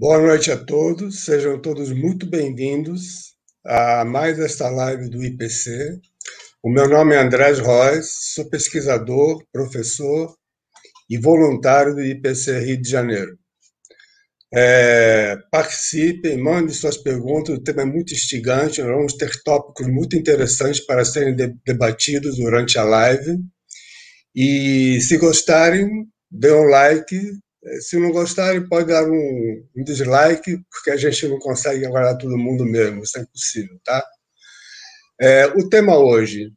Boa noite a todos, sejam todos muito bem-vindos a mais esta live do IPC. O meu nome é Andrés Royce, sou pesquisador, professor e voluntário do IPC Rio de Janeiro. É, participem, mandem suas perguntas, o tema é muito instigante, nós vamos ter tópicos muito interessantes para serem debatidos durante a live. E se gostarem, dê um like, se não gostarem, pode dar um, um, dislike, porque a gente não consegue agradar todo mundo mesmo, isso é impossível, tá? É, o tema hoje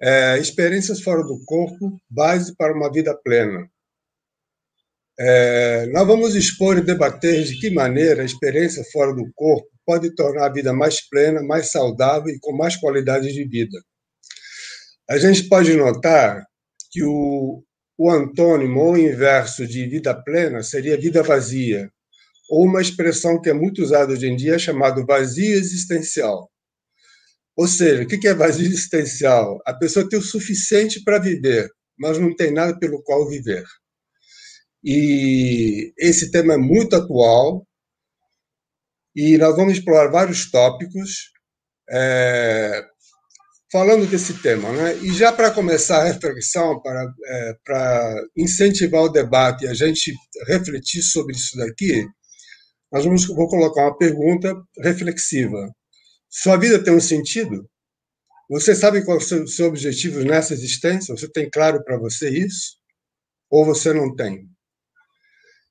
é experiências fora do corpo, base para uma vida plena. É, nós vamos expor e debater de que maneira a experiência fora do corpo pode tornar a vida mais plena, mais saudável e com mais qualidade de vida. A gente pode notar que o, o antônimo ou inverso de vida plena seria vida vazia, ou uma expressão que é muito usada hoje em dia chamada vazio existencial. Ou seja, o que é vazio existencial? A pessoa tem o suficiente para viver, mas não tem nada pelo qual viver. E esse tema é muito atual e nós vamos explorar vários tópicos. É, falando desse tema. Né? E já para começar a reflexão, para, é, para incentivar o debate e a gente refletir sobre isso daqui, nós vamos, vou colocar uma pergunta reflexiva. Sua vida tem um sentido? Você sabe qual é o seu, seu objetivo nessa existência? Você tem claro para você isso? Ou você não tem?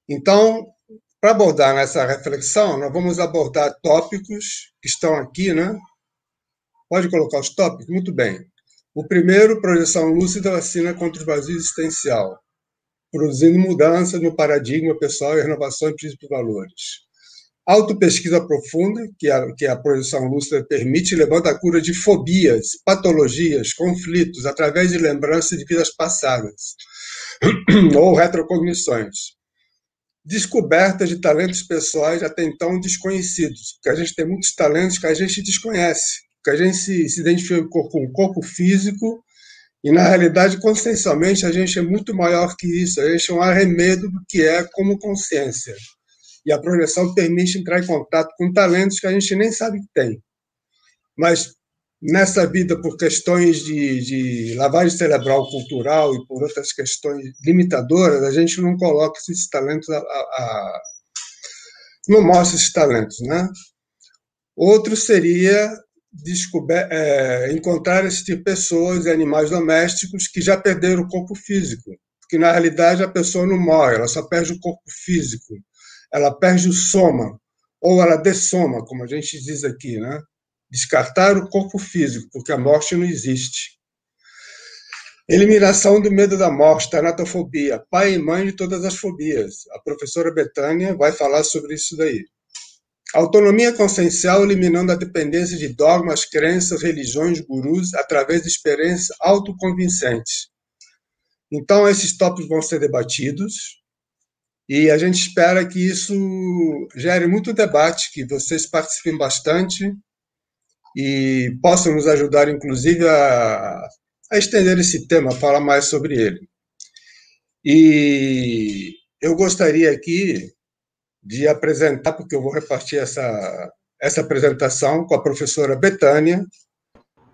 Então, para abordar nessa reflexão, nós vamos abordar tópicos que estão aqui, né? Pode colocar os tópicos? Muito bem. O primeiro, projeção lúcida vacina contra o vazio existencial, produzindo mudanças no paradigma pessoal e renovação em princípios e valores. Autopesquisa profunda, que a, que a projeção lúcida permite, levanta a cura de fobias, patologias, conflitos, através de lembranças de vidas passadas, ou retrocognições. Descoberta de talentos pessoais até então desconhecidos, porque a gente tem muitos talentos que a gente desconhece que a gente se, se identifica com o corpo físico e, na realidade, consciencialmente, a gente é muito maior que isso. A gente é um arremedo do que é como consciência. E a projeção permite entrar em contato com talentos que a gente nem sabe que tem. Mas nessa vida, por questões de, de lavagem cerebral cultural e por outras questões limitadoras, a gente não coloca esses talentos, a, a, a não mostra esses talentos, né? Outro seria é, encontrar esse tipo pessoas e animais domésticos que já perderam o corpo físico. Porque, na realidade, a pessoa não morre, ela só perde o corpo físico. Ela perde o soma, ou ela dessoma, como a gente diz aqui, né? Descartar o corpo físico, porque a morte não existe. Eliminação do medo da morte, tanatofobia, pai e mãe de todas as fobias. A professora Betânia vai falar sobre isso daí. Autonomia consciencial eliminando a dependência de dogmas, crenças, religiões, gurus, através de experiências autoconvincentes. Então, esses tópicos vão ser debatidos e a gente espera que isso gere muito debate, que vocês participem bastante e possam nos ajudar, inclusive, a, a estender esse tema, a falar mais sobre ele. E eu gostaria aqui de apresentar, porque eu vou repartir essa, essa apresentação com a professora Betânia,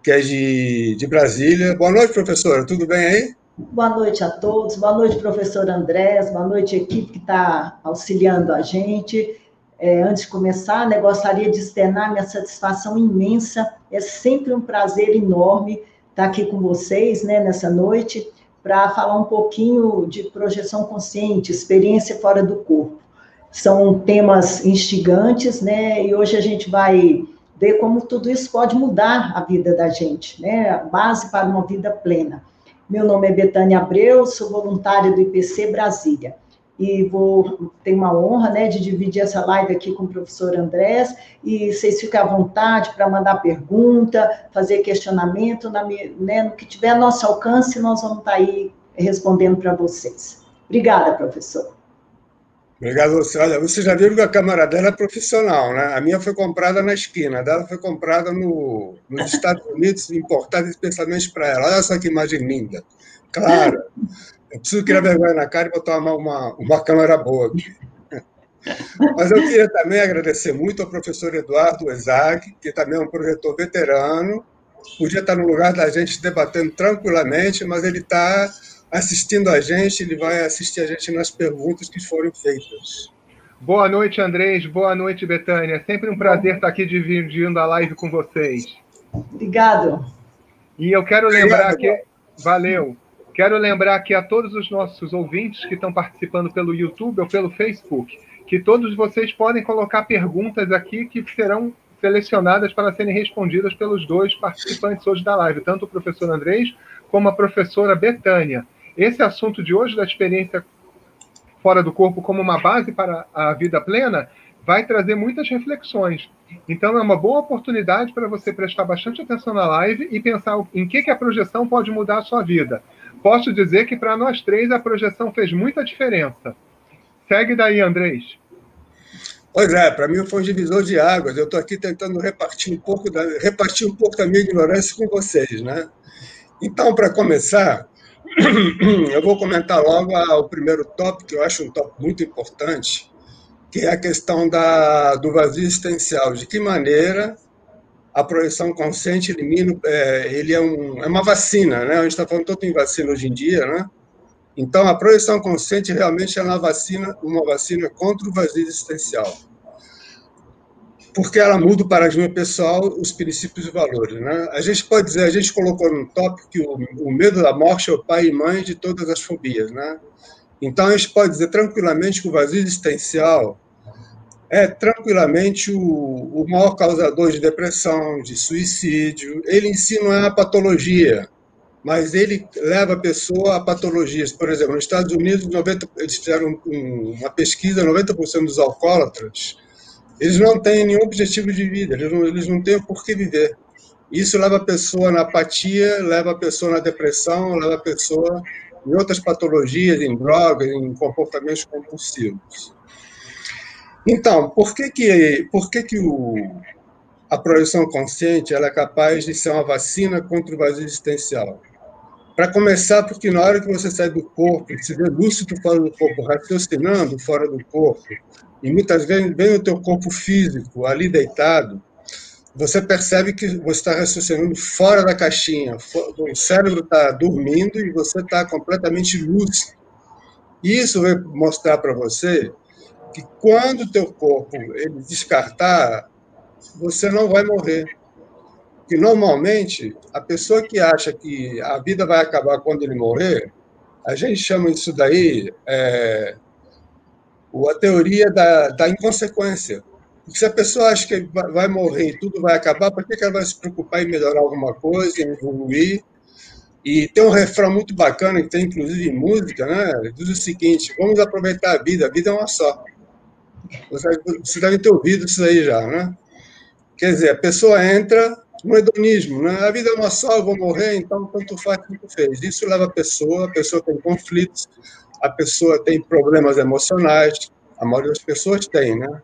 que é de, de Brasília. Boa noite, professora, tudo bem aí? Boa noite a todos, boa noite, professor Andrés, boa noite, equipe que está auxiliando a gente. É, antes de começar, né, gostaria de externar minha satisfação imensa, é sempre um prazer enorme estar aqui com vocês né, nessa noite, para falar um pouquinho de projeção consciente, experiência fora do corpo são temas instigantes, né? E hoje a gente vai ver como tudo isso pode mudar a vida da gente, né? A base para uma vida plena. Meu nome é Betânia Abreu, sou voluntária do IPC Brasília. E vou ter uma honra, né, de dividir essa live aqui com o professor Andrés. E vocês fiquem à vontade para mandar pergunta, fazer questionamento, na, né, no que tiver a nosso alcance, nós vamos estar tá aí respondendo para vocês. Obrigada, professor. Obrigado você. Olha, você já viu que a câmera dela é profissional, né? A minha foi comprada na esquina, a dela foi comprada no, nos Estados Unidos, importada especialmente para ela. Olha só que imagem linda. Claro. Eu preciso criar vergonha na cara e botar uma, uma, uma câmera boa aqui. Mas eu queria também agradecer muito ao professor Eduardo Ezag, que também é um projetor veterano. Podia estar no lugar da gente debatendo tranquilamente, mas ele está assistindo a gente, ele vai assistir a gente nas perguntas que foram feitas. Boa noite, Andrés. Boa noite, Betânia. Sempre um prazer estar aqui dividindo a live com vocês. Obrigado. E eu quero lembrar que. Valeu. Quero lembrar aqui a todos os nossos ouvintes que estão participando pelo YouTube ou pelo Facebook que todos vocês podem colocar perguntas aqui que serão selecionadas para serem respondidas pelos dois participantes hoje da live, tanto o professor Andrés como a professora Betânia. Esse assunto de hoje, da experiência fora do corpo como uma base para a vida plena, vai trazer muitas reflexões. Então, é uma boa oportunidade para você prestar bastante atenção na live e pensar em que, que a projeção pode mudar a sua vida. Posso dizer que para nós três a projeção fez muita diferença. Segue daí, Andrés. Pois é, para mim foi um divisor de águas. Eu estou aqui tentando repartir um pouco da repartir um pouco da minha ignorância com vocês, né? Então, para começar, eu vou comentar logo o primeiro tópico, que eu acho um tópico muito importante, que é a questão da, do vazio existencial. De que maneira a projeção consciente elimina, é, ele é, um, é uma vacina, né? A gente está falando todo em vacina hoje em dia, né? Então, a projeção consciente realmente é uma vacina, uma vacina contra o vazio existencial. Porque ela muda o paradigma pessoal, os princípios e valores. Né? A gente pode dizer, a gente colocou no tópico que o, o medo da morte é o pai e mãe de todas as fobias. Né? Então, a gente pode dizer tranquilamente que o vazio existencial é tranquilamente o, o maior causador de depressão, de suicídio. Ele em si não é uma patologia, mas ele leva a pessoa a patologias. Por exemplo, nos Estados Unidos, 90, eles fizeram uma pesquisa, 90% dos alcoólatras, eles não têm nenhum objetivo de vida, eles não, eles não têm por que viver. Isso leva a pessoa na apatia, leva a pessoa na depressão, leva a pessoa em outras patologias, em drogas, em comportamentos compulsivos. Então, por que que, por que, que o, a projeção consciente ela é capaz de ser uma vacina contra o vazio existencial? Para começar, porque na hora que você sai do corpo, se vê lúcido fora do corpo, raciocinando fora do corpo, e muitas vezes vem o teu corpo físico ali deitado, você percebe que você está raciocinando fora da caixinha, o cérebro está dormindo e você está completamente lúcido. Isso vai mostrar para você que quando o teu corpo ele descartar, você não vai morrer que normalmente a pessoa que acha que a vida vai acabar quando ele morrer, a gente chama isso daí é, a teoria da, da inconsequência. Porque se a pessoa acha que vai morrer e tudo vai acabar, por que ela vai se preocupar em melhorar alguma coisa, em evoluir? E tem um refrão muito bacana, que tem inclusive em música, né? diz o seguinte: vamos aproveitar a vida, a vida é uma só. Você deve ter ouvido isso aí já, né? Quer dizer, a pessoa entra no hedonismo, né? A vida é uma só, eu vou morrer, então tanto faz quanto fez. Isso leva a pessoa, a pessoa tem conflitos, a pessoa tem problemas emocionais, a maioria das pessoas tem, né?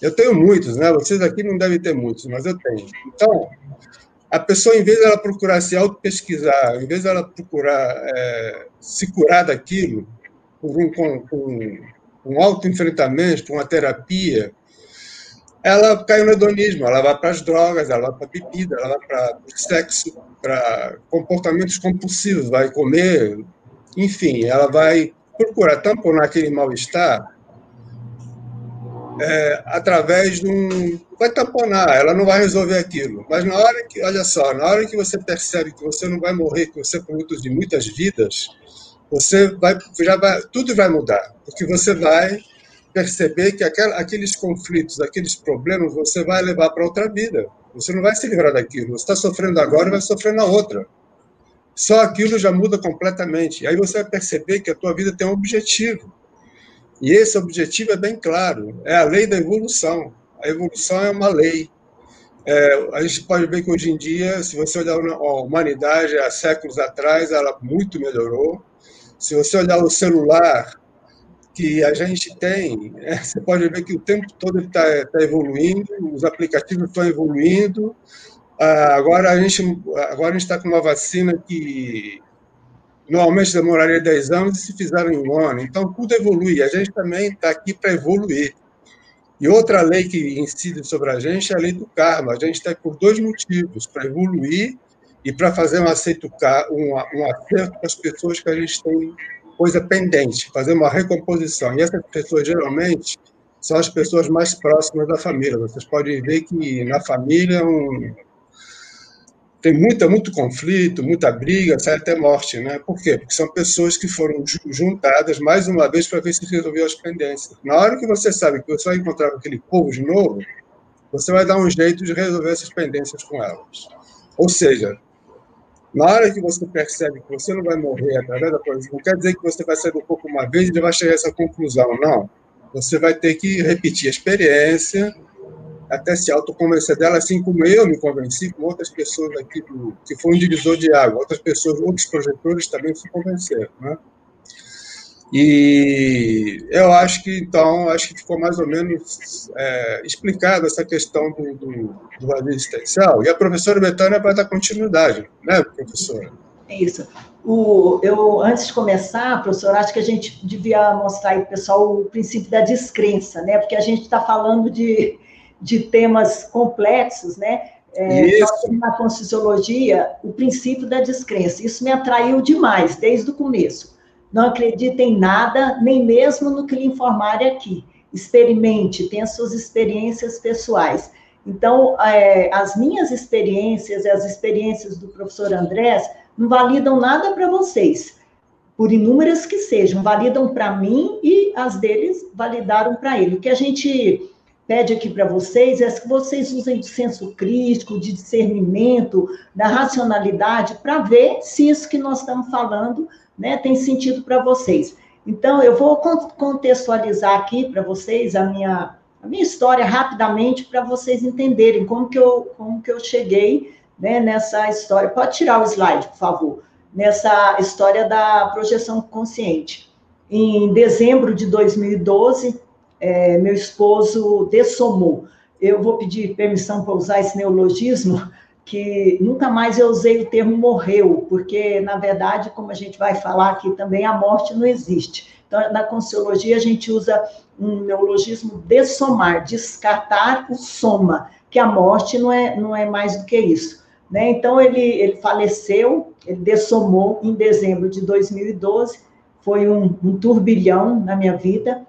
Eu tenho muitos, né? Vocês aqui não devem ter muitos, mas eu tenho. Então, a pessoa, em vez dela procurar se auto-pesquisar, em vez dela procurar é, se curar daquilo, por um, com, com um auto-enfrentamento, uma terapia, ela cai no hedonismo, ela vai para as drogas, ela vai para a bebida, ela vai para o sexo, para comportamentos compulsivos, vai comer, enfim, ela vai procurar tamponar aquele mal-estar é, através de um. Vai tamponar, ela não vai resolver aquilo. Mas na hora que, olha só, na hora que você percebe que você não vai morrer, que você é produto de muitas vidas, você vai, já vai, tudo vai mudar, porque você vai perceber que aqueles conflitos, aqueles problemas, você vai levar para outra vida. Você não vai se livrar daquilo. Você está sofrendo agora e vai sofrer na outra. Só aquilo já muda completamente. Aí você vai perceber que a tua vida tem um objetivo. E esse objetivo é bem claro. É a lei da evolução. A evolução é uma lei. É, a gente pode ver que hoje em dia, se você olhar a humanidade há séculos atrás, ela muito melhorou. Se você olhar o celular que a gente tem, é, você pode ver que o tempo todo está tá evoluindo, os aplicativos estão evoluindo. Ah, agora a gente agora está com uma vacina que normalmente demoraria 10 anos e se fizeram em um ano. Então tudo evolui. A gente também está aqui para evoluir. E outra lei que incide sobre a gente é a lei do karma. A gente está por dois motivos: para evoluir e para fazer um acerto, um, um acerto com as pessoas que a gente tem coisa pendente, fazer uma recomposição. E essas pessoas, geralmente, são as pessoas mais próximas da família. Vocês podem ver que na família um... tem muita, muito conflito, muita briga, sai até morte. Né? Por quê? Porque são pessoas que foram juntadas mais uma vez para ver se resolveu as pendências. Na hora que você sabe que você vai encontrar aquele povo de novo, você vai dar um jeito de resolver essas pendências com elas. Ou seja, na hora que você percebe que você não vai morrer através da projeção, não quer dizer que você vai sair do corpo uma vez e vai chegar a essa conclusão, não. Você vai ter que repetir a experiência até se autoconvencer dela, assim como eu me convenci, com outras pessoas aqui, do, que foi um divisor de água, outras pessoas, outros projetores também se convenceram, né? E eu acho que, então, acho que ficou mais ou menos é, explicada essa questão do, do, do vazio existencial. E a professora Betânia vai dar continuidade, né, professora? Isso. O, eu, antes de começar, professor, acho que a gente devia mostrar aí para o pessoal o princípio da descrença, né? Porque a gente está falando de, de temas complexos, né? É, na Conscienciologia, o princípio da descrença. Isso me atraiu demais, desde o começo não acredite em nada, nem mesmo no que lhe informarem aqui. Experimente, tenha suas experiências pessoais. Então, é, as minhas experiências e as experiências do professor Andrés não validam nada para vocês, por inúmeras que sejam, validam para mim e as deles validaram para ele. O que a gente pede aqui para vocês é que vocês usem de senso crítico, de discernimento, da racionalidade, para ver se isso que nós estamos falando né, tem sentido para vocês. Então, eu vou contextualizar aqui para vocês a minha, a minha história rapidamente para vocês entenderem como que eu, como que eu cheguei né, nessa história. Pode tirar o slide, por favor. Nessa história da projeção consciente. Em dezembro de 2012, é, meu esposo dessomou. Eu vou pedir permissão para usar esse neologismo, que nunca mais eu usei o termo morreu, porque, na verdade, como a gente vai falar aqui também, a morte não existe. Então, na Consciologia, a gente usa um neologismo dessomar, descartar o soma, que a morte não é, não é mais do que isso. Né? Então, ele, ele faleceu, ele dessomou em dezembro de 2012, foi um, um turbilhão na minha vida.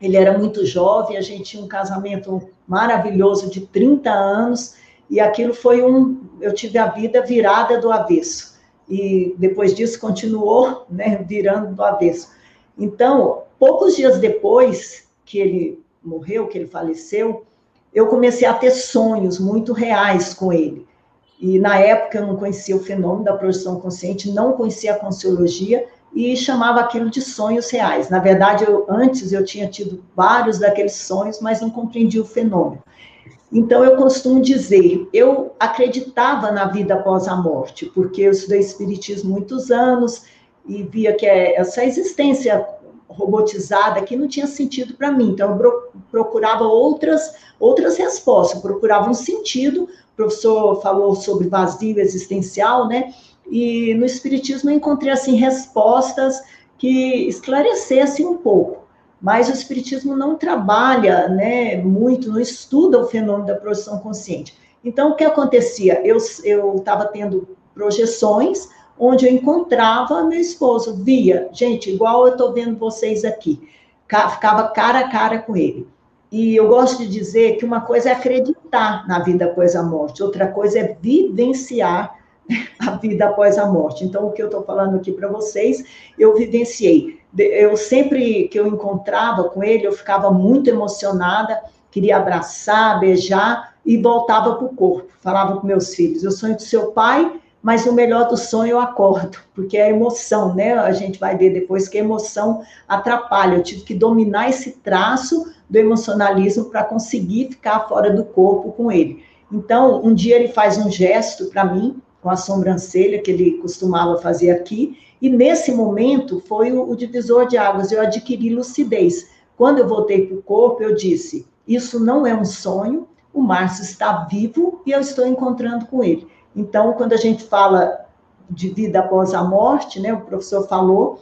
Ele era muito jovem, a gente tinha um casamento maravilhoso de 30 anos, e aquilo foi um. Eu tive a vida virada do avesso. E depois disso continuou né, virando do avesso. Então, poucos dias depois que ele morreu, que ele faleceu, eu comecei a ter sonhos muito reais com ele. E na época eu não conhecia o fenômeno da projeção consciente, não conhecia a consciologia e chamava aquilo de sonhos reais. Na verdade, eu, antes eu tinha tido vários daqueles sonhos, mas não compreendia o fenômeno. Então, eu costumo dizer, eu acreditava na vida após a morte, porque eu estudei Espiritismo muitos anos e via que é essa existência robotizada aqui não tinha sentido para mim. Então, eu procurava outras, outras respostas, procurava um sentido. O professor falou sobre vazio existencial, né? E no Espiritismo eu encontrei, assim, respostas que esclarecessem um pouco mas o Espiritismo não trabalha né, muito, não estuda o fenômeno da projeção consciente. Então, o que acontecia? Eu estava tendo projeções onde eu encontrava meu esposo, via, gente, igual eu estou vendo vocês aqui, ficava cara a cara com ele. E eu gosto de dizer que uma coisa é acreditar na vida após a morte, outra coisa é vivenciar a vida após a morte. Então, o que eu estou falando aqui para vocês, eu vivenciei eu sempre que eu encontrava com ele, eu ficava muito emocionada, queria abraçar, beijar e voltava para o corpo. Falava com meus filhos: eu sonho do seu pai, mas no melhor do sonho eu acordo, porque é emoção, né? A gente vai ver depois que a emoção atrapalha. Eu tive que dominar esse traço do emocionalismo para conseguir ficar fora do corpo com ele. Então, um dia ele faz um gesto para mim, com a sobrancelha que ele costumava fazer aqui, e nesse momento foi o, o divisor de águas, eu adquiri lucidez. Quando eu voltei para o corpo, eu disse: Isso não é um sonho, o Márcio está vivo e eu estou encontrando com ele. Então, quando a gente fala de vida após a morte, né, o professor falou,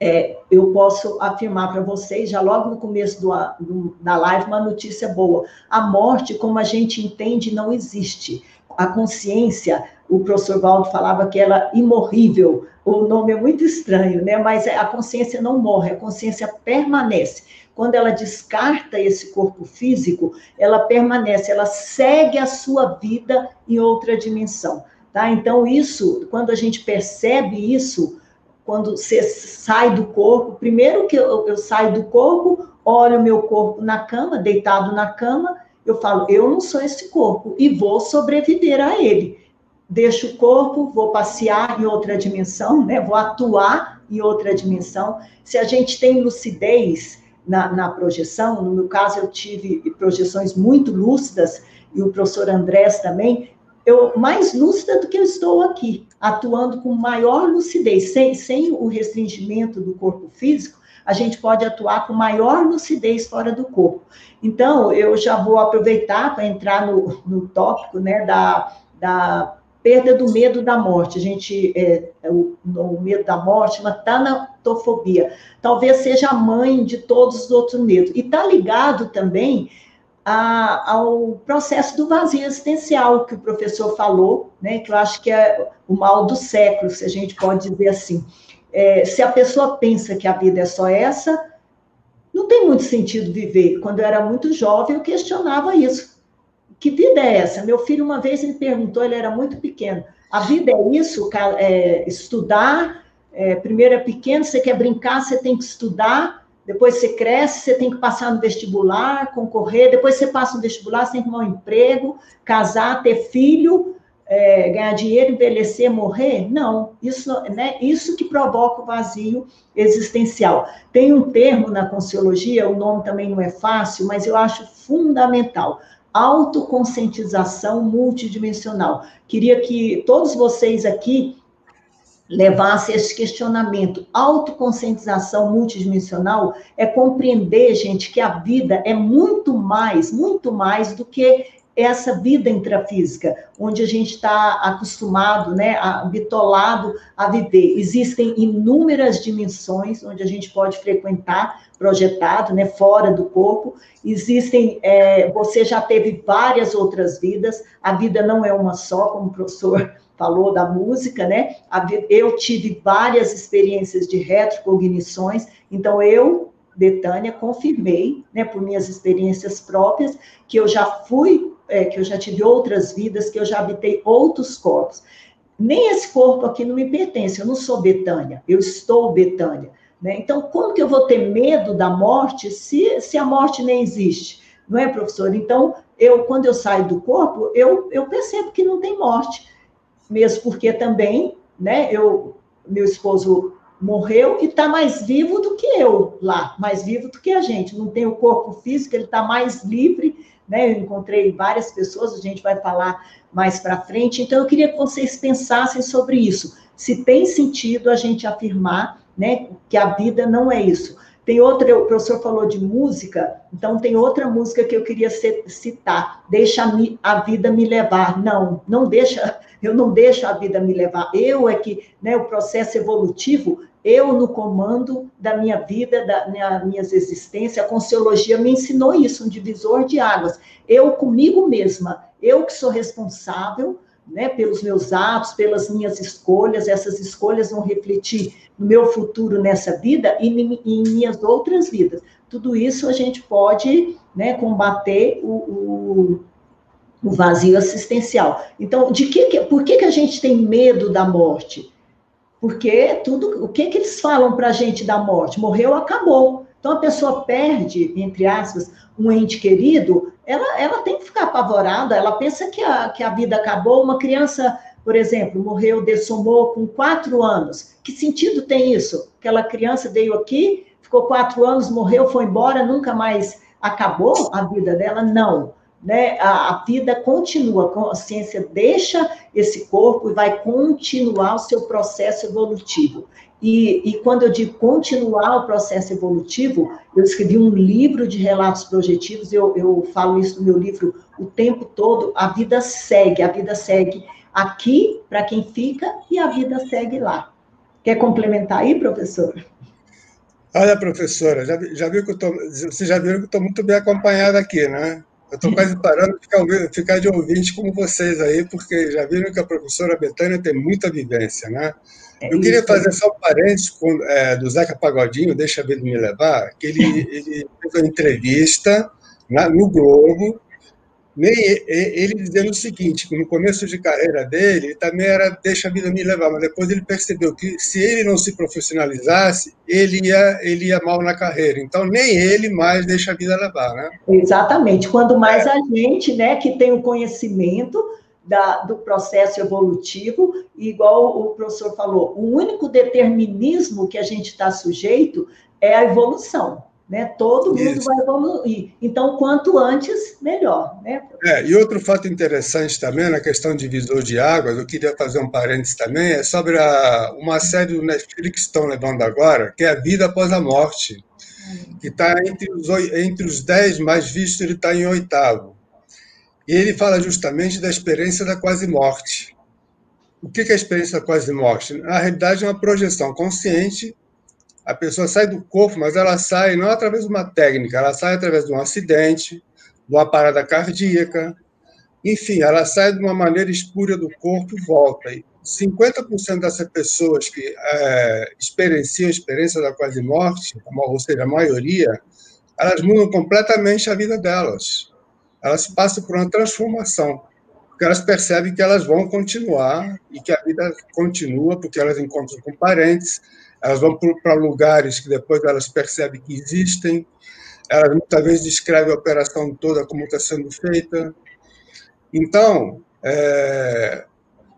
é, eu posso afirmar para vocês, já logo no começo do, do, da live, uma notícia boa. A morte, como a gente entende, não existe. A consciência, o professor Valdo falava que ela é imorrível, o nome é muito estranho, né? mas a consciência não morre, a consciência permanece. Quando ela descarta esse corpo físico, ela permanece, ela segue a sua vida em outra dimensão. Tá? Então, isso, quando a gente percebe isso, quando você sai do corpo, primeiro que eu, eu saio do corpo, olho o meu corpo na cama, deitado na cama, eu falo, eu não sou esse corpo e vou sobreviver a ele. Deixo o corpo, vou passear em outra dimensão, né? vou atuar em outra dimensão. Se a gente tem lucidez, na, na projeção. No meu caso, eu tive projeções muito lúcidas, e o professor Andrés também, eu mais lúcida do que eu estou aqui, atuando com maior lucidez, sem, sem o restringimento do corpo físico, a gente pode atuar com maior lucidez fora do corpo. Então, eu já vou aproveitar para entrar no, no tópico né, da, da perda do medo da morte. A gente, é, é o, o, medo da morte, uma tanatofobia. Talvez seja a mãe de todos os outros medos. E está ligado também a, ao processo do vazio existencial que o professor falou, né, que eu acho que é o mal do século, se a gente pode dizer assim. É, se a pessoa pensa que a vida é só essa, não tem muito sentido viver. Quando eu era muito jovem, eu questionava isso. Que vida é essa? Meu filho, uma vez, ele perguntou, ele era muito pequeno, a vida é isso, é, estudar, é, primeiro é pequeno, você quer brincar, você tem que estudar, depois você cresce, você tem que passar no vestibular, concorrer, depois você passa no vestibular, você tem que arrumar um emprego, casar, ter filho, é, ganhar dinheiro, envelhecer, morrer? Não, isso, né, isso que provoca o vazio existencial. Tem um termo na Consciologia, o nome também não é fácil, mas eu acho fundamental autoconscientização multidimensional. Queria que todos vocês aqui levassem esse questionamento. Autoconscientização multidimensional é compreender, gente, que a vida é muito mais, muito mais do que essa vida intrafísica, onde a gente está acostumado, né, habitolado a viver. Existem inúmeras dimensões onde a gente pode frequentar, projetado, né, fora do corpo. Existem, é, você já teve várias outras vidas, a vida não é uma só, como o professor falou da música, né? Eu tive várias experiências de retrocognições, então eu, Betânia, confirmei, né, por minhas experiências próprias, que eu já fui é, que eu já tive outras vidas, que eu já habitei outros corpos. Nem esse corpo aqui não me pertence, eu não sou Betânia, eu estou Betânia. Né? Então, como que eu vou ter medo da morte se, se a morte nem existe? Não é, professor? Então, eu, quando eu saio do corpo, eu, eu percebo que não tem morte, mesmo porque também, né, eu, meu esposo morreu e está mais vivo do que eu lá, mais vivo do que a gente. Não tem o corpo físico, ele está mais livre né? Eu encontrei várias pessoas, a gente vai falar mais para frente. Então, eu queria que vocês pensassem sobre isso. Se tem sentido a gente afirmar, né, que a vida não é isso. Tem outra, o professor falou de música, então tem outra música que eu queria citar. Deixa a vida me levar. Não, não deixa, eu não deixo a vida me levar. Eu é que, né, o processo evolutivo eu no comando da minha vida, da minha, minhas existências, a Conciologia me ensinou isso, um divisor de águas. Eu comigo mesma, eu que sou responsável né, pelos meus atos, pelas minhas escolhas, essas escolhas vão refletir no meu futuro nessa vida e em, minhas outras vidas. Tudo isso a gente pode né, combater o, o, o, vazio assistencial. Então, de que, por que, que a gente tem medo da morte? Porque tudo, o que, que eles falam para a gente da morte? Morreu, acabou. Então a pessoa perde, entre aspas, um ente querido, ela, ela tem que ficar apavorada, ela pensa que a, que a vida acabou. Uma criança, por exemplo, morreu, dessomou com quatro anos. Que sentido tem isso? Aquela criança veio aqui, ficou quatro anos, morreu, foi embora, nunca mais acabou a vida dela? Não. Né, a, a, vida continua, a consciência deixa esse corpo e vai continuar o seu processo evolutivo. E, e, quando eu digo continuar o processo evolutivo, eu escrevi um livro de relatos projetivos, eu, eu falo isso no meu livro o tempo todo, a vida segue, a vida segue aqui para quem fica e a vida segue lá. Quer complementar aí, professor? Olha, professora, já, já viu que eu tô, você já viu que eu estou muito bem acompanhada aqui, né? Eu estou quase parando de ficar, ficar, de ouvinte como vocês aí, porque já viram que a professora Betânia tem muita vivência, né? É eu queria fazer só um parênteses com, é, do Zeca Pagodinho, Deixa a Vida Me Levar, que ele, ele fez uma entrevista na, no Globo, nem ele dizendo o seguinte, que no começo de carreira dele, ele também era deixa a vida me levar, mas depois ele percebeu que se ele não se profissionalizasse, ele ia, ele ia mal na carreira. Então, nem ele mais deixa a vida levar, né? Exatamente. Quando mais é. a gente, né, que tem o conhecimento da, do processo evolutivo, igual o professor falou, o único determinismo que a gente está sujeito é a evolução né? Todo mundo Isso. vai evoluir. Então, quanto antes, melhor, né? É, e outro fato interessante também na questão de visor de águas, eu queria fazer um parênteses também, é sobre a, uma série do Netflix que estão levando agora, que é a Vida Após a Morte, que está entre os, entre os dez mais vistos, ele está em oitavo. E ele fala justamente da experiência da quase morte. O que é a experiência da quase morte? Na realidade, é uma projeção consciente a pessoa sai do corpo, mas ela sai não através de uma técnica, ela sai através de um acidente, de uma parada cardíaca, enfim, ela sai de uma maneira espúria do corpo e volta. E 50% dessas pessoas que é, experienciam a experiência da quase morte, ou seja, a maioria, elas mudam completamente a vida delas. Elas passam por uma transformação, porque elas percebem que elas vão continuar e que a vida continua, porque elas encontram com parentes, elas vão para lugares que depois elas percebem que existem, elas muitas vezes descrevem a operação toda como está sendo feita. Então, é,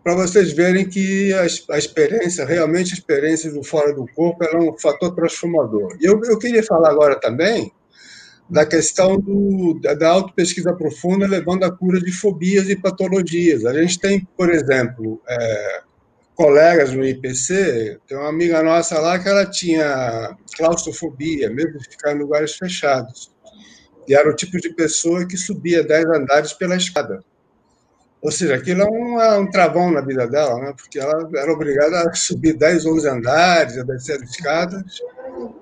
para vocês verem que a, a, experiência, realmente a experiência do fora do corpo, é um fator transformador. E eu, eu queria falar agora também da questão do, da autopesquisa profunda levando à cura de fobias e patologias. A gente tem, por exemplo, é, colegas no IPC, tem uma amiga nossa lá que ela tinha claustrofobia, mesmo de ficar em lugares fechados. E era o tipo de pessoa que subia 10 andares pela escada. Ou seja, aquilo é um, é um travão na vida dela, né? porque ela era obrigada a subir 10, 11 andares, a descer escadas.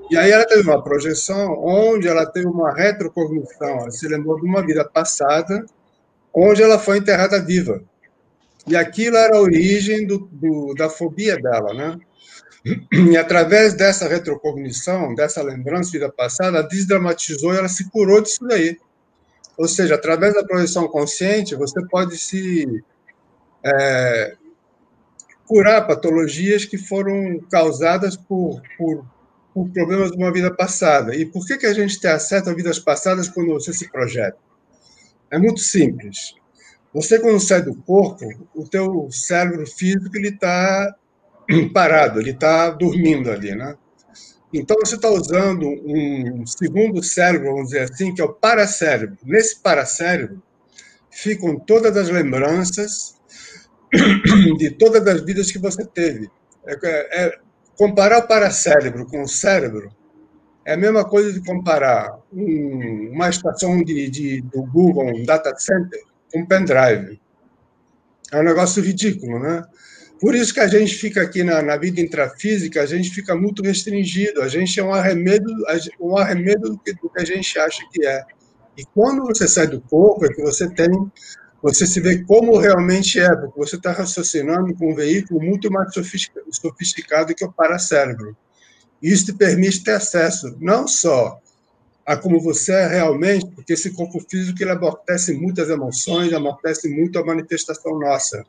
E aí ela teve uma projeção onde ela teve uma retrocognição, ela se lembrou de uma vida passada, onde ela foi enterrada viva. E aquilo era a origem do, do, da fobia dela, né? E através dessa retrocognição, dessa lembrança de vida passada, ela desdramatizou e ela se curou disso daí. Ou seja, através da projeção consciente, você pode se é, curar patologias que foram causadas por, por, por, problemas de uma vida passada. E por que, que a gente tem acesso a vidas passadas quando você se projeta? É muito simples. Você, quando sai do corpo, o teu cérebro físico ele está parado, ele está dormindo ali, né? Então, você está usando um segundo cérebro, vamos dizer assim, que é o paracérebro. Nesse paracérebro ficam todas as lembranças de todas as vidas que você teve. É, é, comparar o paracérebro com o cérebro é a mesma coisa de comparar um, uma estação de, de, do Google, um data center, um pendrive. É um negócio ridículo, né? Por isso que a gente fica aqui na, na, vida intrafísica, a gente fica muito restringido, a gente é um arremedo, um arremedo do que, do que a gente acha que é. E quando você sai do corpo, é que você tem, você se vê como realmente é, porque você está raciocinando com um veículo muito mais sofisticado, que o paracérebro. Isso te permite ter acesso não só a como você é realmente, porque esse corpo físico ele amortece muitas emoções, amortece muito a manifestação nossa.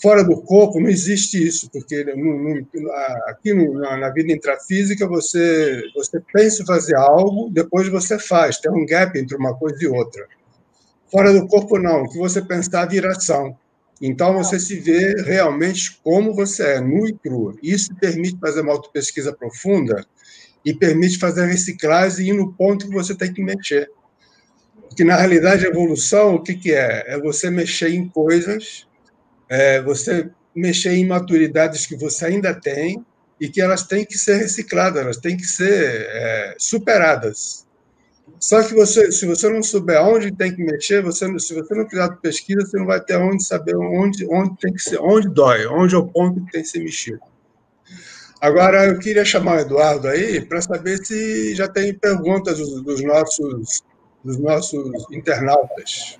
Fora do corpo não existe isso, porque no, no, aqui no, na vida intrafísica você você pensa em fazer algo, depois você faz, tem um gap entre uma coisa e outra. Fora do corpo não, o que você pensar vira ação. Então você se vê realmente como você é, nu e cru. Isso permite fazer uma autopesquisa profunda e permite fazer a reciclagem e ir no ponto que você tem que mexer. Porque, na realidade, a evolução, o que, que é? É você mexer em coisas, é você mexer em maturidades que você ainda tem e que elas têm que ser recicladas, elas têm que ser é, superadas. Só que você, se você não souber onde tem que mexer, você, se você não fizer pesquisa, você não vai ter onde saber onde, onde tem que ser, onde dói, onde é o ponto que tem que ser mexido. Agora, eu queria chamar o Eduardo aí para saber se já tem perguntas dos, dos, nossos, dos nossos internautas.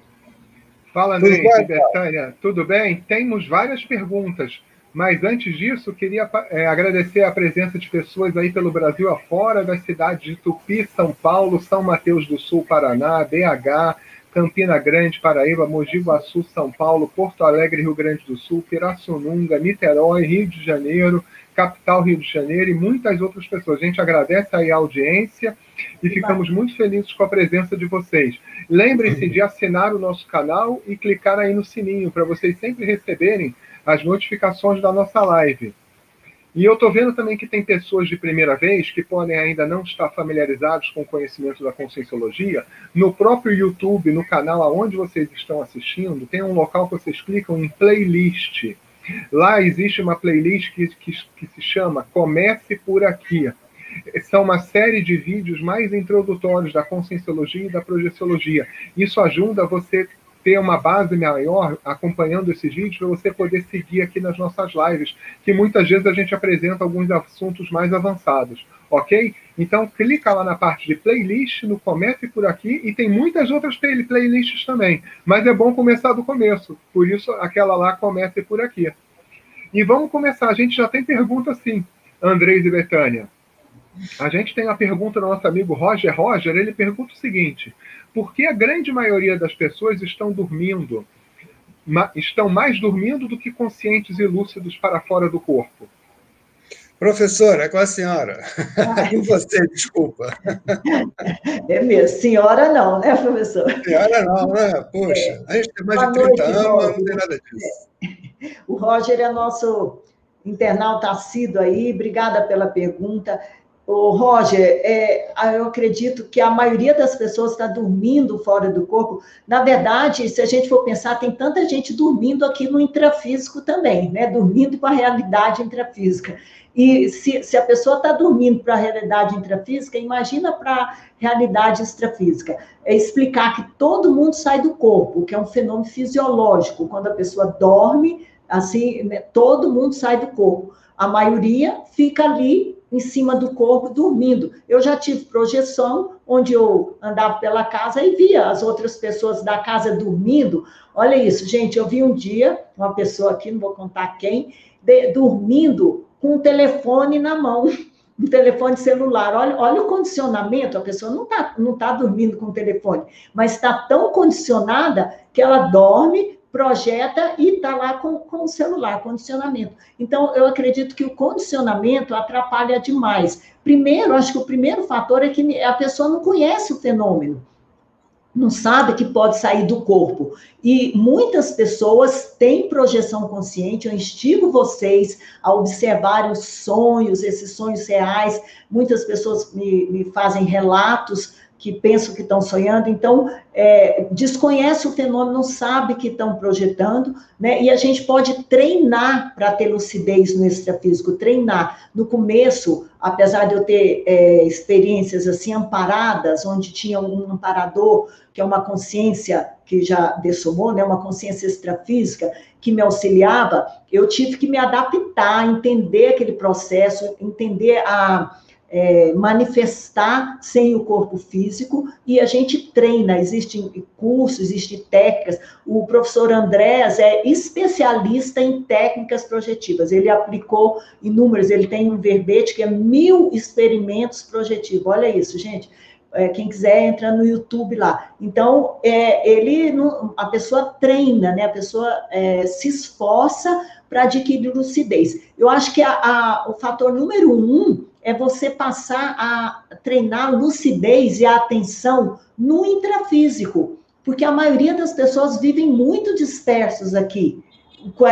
Fala, André e Betânia. Tudo bem? Temos várias perguntas. Mas antes disso, queria é, agradecer a presença de pessoas aí pelo Brasil afora, das cidades de Tupi, São Paulo, São Mateus do Sul, Paraná, BH, Campina Grande, Paraíba, Mogi Guaçu, São Paulo, Porto Alegre, Rio Grande do Sul, Pirassununga, Niterói, Rio de Janeiro, capital Rio de Janeiro e muitas outras pessoas. A gente agradece aí a audiência e ficamos muito felizes com a presença de vocês. Lembrem-se de assinar o nosso canal e clicar aí no sininho para vocês sempre receberem as notificações da nossa live. E eu estou vendo também que tem pessoas de primeira vez que podem ainda não estar familiarizados com o conhecimento da conscienciologia. No próprio YouTube, no canal aonde vocês estão assistindo, tem um local que vocês clicam em playlist. Lá existe uma playlist que, que, que se chama Comece por Aqui. São uma série de vídeos mais introdutórios da conscienciologia e da projeciologia. Isso ajuda você ter uma base maior acompanhando esses vídeos para você poder seguir aqui nas nossas lives, que muitas vezes a gente apresenta alguns assuntos mais avançados, ok? Então clica lá na parte de playlist, no Comece por aqui, e tem muitas outras play playlists também, mas é bom começar do começo, por isso aquela lá Comece por aqui. E vamos começar, a gente já tem pergunta sim, Andrés e Betânia. A gente tem a pergunta do nosso amigo Roger Roger, ele pergunta o seguinte: por que a grande maioria das pessoas estão dormindo, estão mais dormindo do que conscientes e lúcidos para fora do corpo? Professora, é com a senhora. E você, desculpa. É mesmo. Senhora não, né, professor? Senhora não, né? Poxa, é. a gente tem mais Boa de 30 noite, anos, não tem nada disso. O Roger é nosso internauta assíduo aí. Obrigada pela pergunta. O Roger, é, eu acredito que a maioria das pessoas está dormindo fora do corpo. Na verdade, se a gente for pensar, tem tanta gente dormindo aqui no intrafísico também, né? Dormindo com a realidade intrafísica. E se, se a pessoa está dormindo para a realidade intrafísica, imagina para a realidade extrafísica. É explicar que todo mundo sai do corpo, que é um fenômeno fisiológico. Quando a pessoa dorme, assim, né, todo mundo sai do corpo. A maioria fica ali em cima do corpo dormindo. Eu já tive projeção onde eu andava pela casa e via as outras pessoas da casa dormindo. Olha isso, gente, eu vi um dia uma pessoa aqui, não vou contar quem, de, dormindo com o telefone na mão, um telefone celular. Olha, olha o condicionamento, a pessoa não está não tá dormindo com o telefone, mas está tão condicionada que ela dorme projeta e está lá com, com o celular, condicionamento. Então, eu acredito que o condicionamento atrapalha demais. Primeiro, acho que o primeiro fator é que a pessoa não conhece o fenômeno, não sabe que pode sair do corpo. E muitas pessoas têm projeção consciente, eu instigo vocês a observarem os sonhos, esses sonhos reais. Muitas pessoas me, me fazem relatos que pensam que estão sonhando, então é, desconhece o fenômeno, não sabe que estão projetando, né? E a gente pode treinar para ter lucidez no extrafísico, treinar. No começo, apesar de eu ter é, experiências assim amparadas, onde tinha um amparador, que é uma consciência que já dessomou, né? Uma consciência extrafísica que me auxiliava, eu tive que me adaptar, entender aquele processo, entender a é, manifestar sem o corpo físico e a gente treina, existem cursos, existem técnicas. O professor Andrés é especialista em técnicas projetivas, ele aplicou inúmeros, ele tem um verbete que é mil experimentos projetivos. Olha isso, gente. É, quem quiser entra no YouTube lá. Então, é, ele, a pessoa treina, né? A pessoa é, se esforça para adquirir lucidez. Eu acho que a, a, o fator número um é você passar a treinar lucidez e a atenção no intrafísico, porque a maioria das pessoas vivem muito dispersos aqui, com,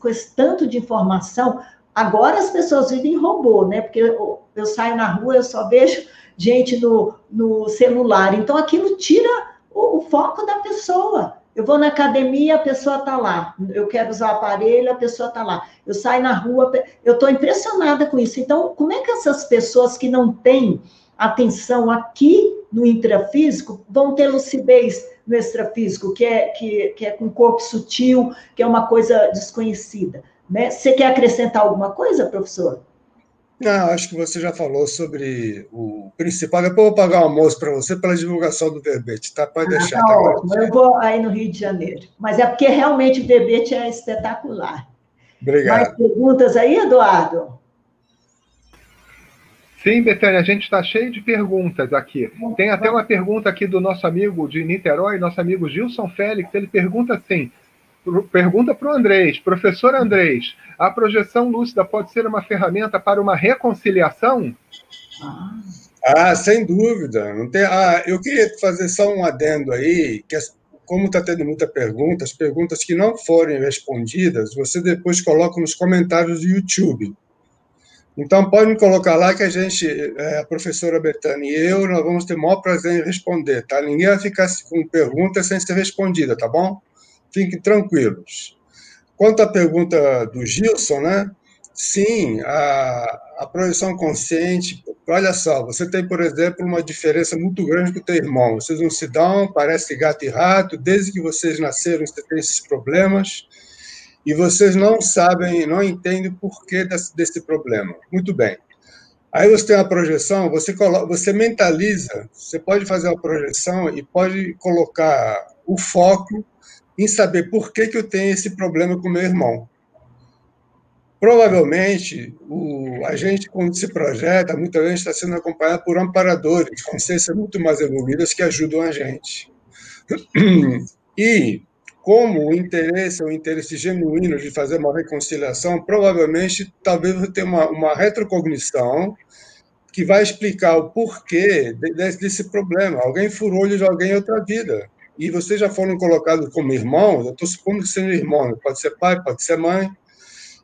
com, esse tanto de informação. Agora as pessoas vivem robô, né? Porque eu, eu saio na rua, eu só vejo gente no, no celular. Então aquilo tira o, foco da pessoa. Eu vou na academia, a pessoa está lá. Eu quero usar aparelho, a pessoa está lá. Eu saio na rua, eu estou impressionada com isso. Então, como é que essas pessoas que não têm atenção aqui no intrafísico vão ter lucidez no extrafísico, que é, que, que é com corpo sutil, que é uma coisa desconhecida? Né? Você quer acrescentar alguma coisa, professor? Não, acho que você já falou sobre o principal. Depois eu vou pagar o almoço para você pela divulgação do verbete, tá? Pode ah, deixar. Tá, tá ótimo. Eu vou aí no Rio de Janeiro. Mas é porque realmente o verbete é espetacular. Obrigado. Mais perguntas aí, Eduardo? Sim, Betânia, a gente está cheio de perguntas aqui. Tem até uma pergunta aqui do nosso amigo de Niterói, nosso amigo Gilson Félix. Ele pergunta assim: Pergunta para o Andrés, professor Andrés, a projeção lúcida pode ser uma ferramenta para uma reconciliação? Ah, sem dúvida. Não tem, ah, eu queria fazer só um adendo aí, que como está tendo muita pergunta, as perguntas que não forem respondidas, você depois coloca nos comentários do YouTube. Então, pode me colocar lá que a gente, é, a professora Betânia e eu, nós vamos ter o maior prazer em responder, tá? Ninguém vai ficar com pergunta sem ser respondida, tá bom? Fiquem tranquilos. Quanto à pergunta do Gilson, né? Sim, a, a projeção consciente, olha só, você tem, por exemplo, uma diferença muito grande com o teu irmão. Vocês não se dão, parece gato e rato, desde que vocês nasceram, você tem esses problemas, e vocês não sabem, não entendem o porquê desse, desse problema. Muito bem. Aí você tem uma projeção, você, coloca, você mentaliza, você pode fazer uma projeção e pode colocar o foco em saber por que, que eu tenho esse problema com meu irmão. Provavelmente, o, a gente, quando se projeta, muitas vezes está sendo acompanhado por amparadores, consciências muito mais evoluídas que ajudam a gente. E, como o interesse é um interesse genuíno de fazer uma reconciliação, provavelmente, talvez você tenha uma, uma retrocognição que vai explicar o porquê desse, desse problema. Alguém furou olho de alguém em outra vida e vocês já foram colocados como irmãos, eu estou supondo que sejam irmãos, pode ser pai, pode ser mãe,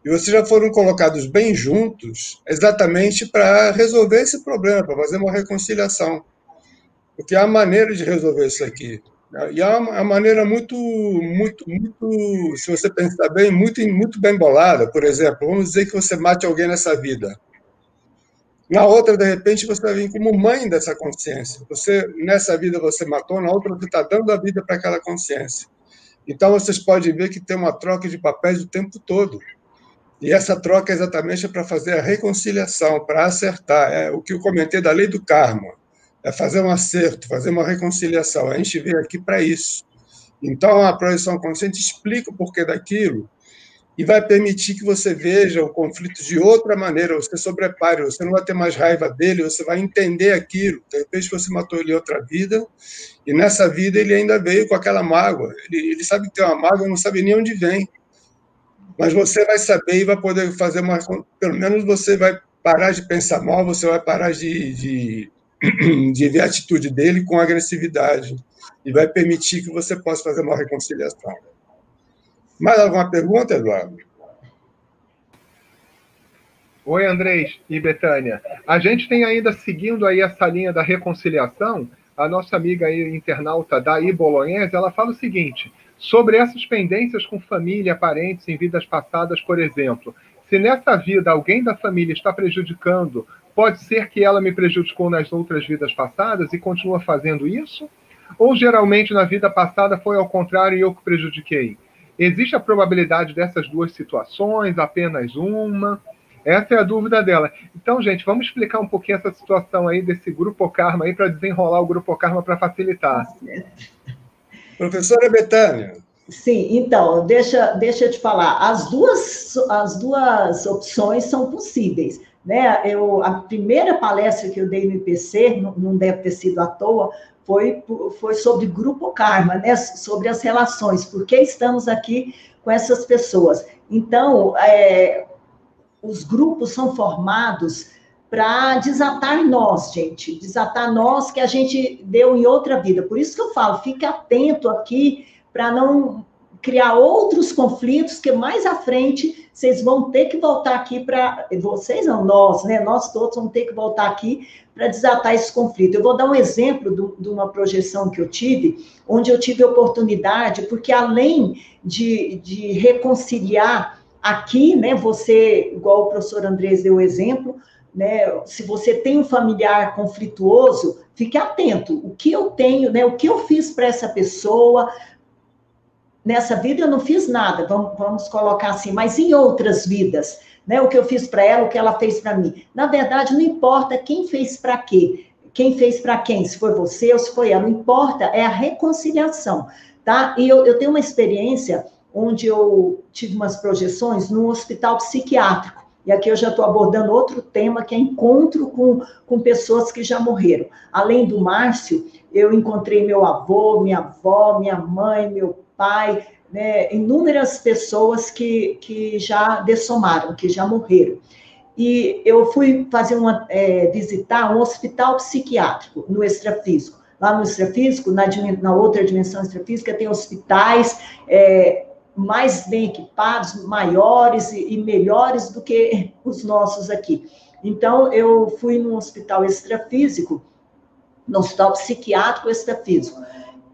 e vocês já foram colocados bem juntos exatamente para resolver esse problema, para fazer uma reconciliação. Porque há maneira de resolver isso aqui. Né? E há uma maneira muito, muito, muito, se você pensar bem, muito, muito bem bolada. Por exemplo, vamos dizer que você mate alguém nessa vida. Na outra, de repente, você vai vir como mãe dessa consciência. Você nessa vida você matou, na outra você está dando a vida para aquela consciência. Então vocês podem ver que tem uma troca de papéis o tempo todo. E essa troca é exatamente para fazer a reconciliação, para acertar. É o que eu comentei da lei do karma. É fazer um acerto, fazer uma reconciliação. A gente veio aqui para isso. Então a projeção consciente explica o porquê daquilo e vai permitir que você veja o conflito de outra maneira, você sobrepare, você não vai ter mais raiva dele, você vai entender aquilo. De repente você matou ele em outra vida, e nessa vida ele ainda veio com aquela mágoa. Ele, ele sabe que tem uma mágoa, não sabe nem onde vem. Mas você vai saber e vai poder fazer uma. Pelo menos você vai parar de pensar mal, você vai parar de, de, de ver a atitude dele com agressividade. E vai permitir que você possa fazer uma reconciliação. Mais alguma pergunta, Eduardo? Oi, Andrés e Betânia. A gente tem ainda, seguindo aí essa linha da reconciliação, a nossa amiga aí, internauta Daí Bolognese, ela fala o seguinte, sobre essas pendências com família, parentes em vidas passadas, por exemplo. Se nessa vida alguém da família está prejudicando, pode ser que ela me prejudicou nas outras vidas passadas e continua fazendo isso? Ou geralmente na vida passada foi ao contrário e eu que prejudiquei? Existe a probabilidade dessas duas situações, apenas uma? Essa é a dúvida dela. Então, gente, vamos explicar um pouquinho essa situação aí desse grupo Karma aí para desenrolar o grupo Karma para facilitar. Professora Betânia. Sim, então, deixa, deixa eu te falar. As duas, as duas opções são possíveis. Né? Eu, a primeira palestra que eu dei no IPC, não, não deve ter sido à toa, foi, foi sobre grupo karma, né? sobre as relações, por que estamos aqui com essas pessoas. Então, é, os grupos são formados para desatar nós, gente, desatar nós que a gente deu em outra vida. Por isso que eu falo, fique atento aqui para não criar outros conflitos que mais à frente vocês vão ter que voltar aqui para. Vocês não, nós, né? Nós todos vamos ter que voltar aqui para desatar esse conflito. Eu vou dar um exemplo do, de uma projeção que eu tive, onde eu tive oportunidade, porque além de, de reconciliar aqui, né? Você, igual o professor Andrés deu o exemplo, né? Se você tem um familiar conflituoso, fique atento. O que eu tenho, né? O que eu fiz para essa pessoa? Nessa vida eu não fiz nada, vamos, vamos colocar assim, mas em outras vidas, né? O que eu fiz para ela, o que ela fez para mim. Na verdade, não importa quem fez para quê, quem fez para quem, se foi você ou se foi ela, não importa, é a reconciliação, tá? E eu, eu tenho uma experiência onde eu tive umas projeções no hospital psiquiátrico. E aqui eu já estou abordando outro tema, que é encontro com, com pessoas que já morreram. Além do Márcio, eu encontrei meu avô, minha avó, minha mãe, meu pai, né, inúmeras pessoas que, que já dessomaram, que já morreram. E eu fui fazer uma, é, visitar um hospital psiquiátrico no extrafísico. Lá no extrafísico, na, na outra dimensão extrafísica, tem hospitais é, mais bem equipados, maiores e, e melhores do que os nossos aqui. Então, eu fui num hospital extrafísico, no hospital psiquiátrico extrafísico,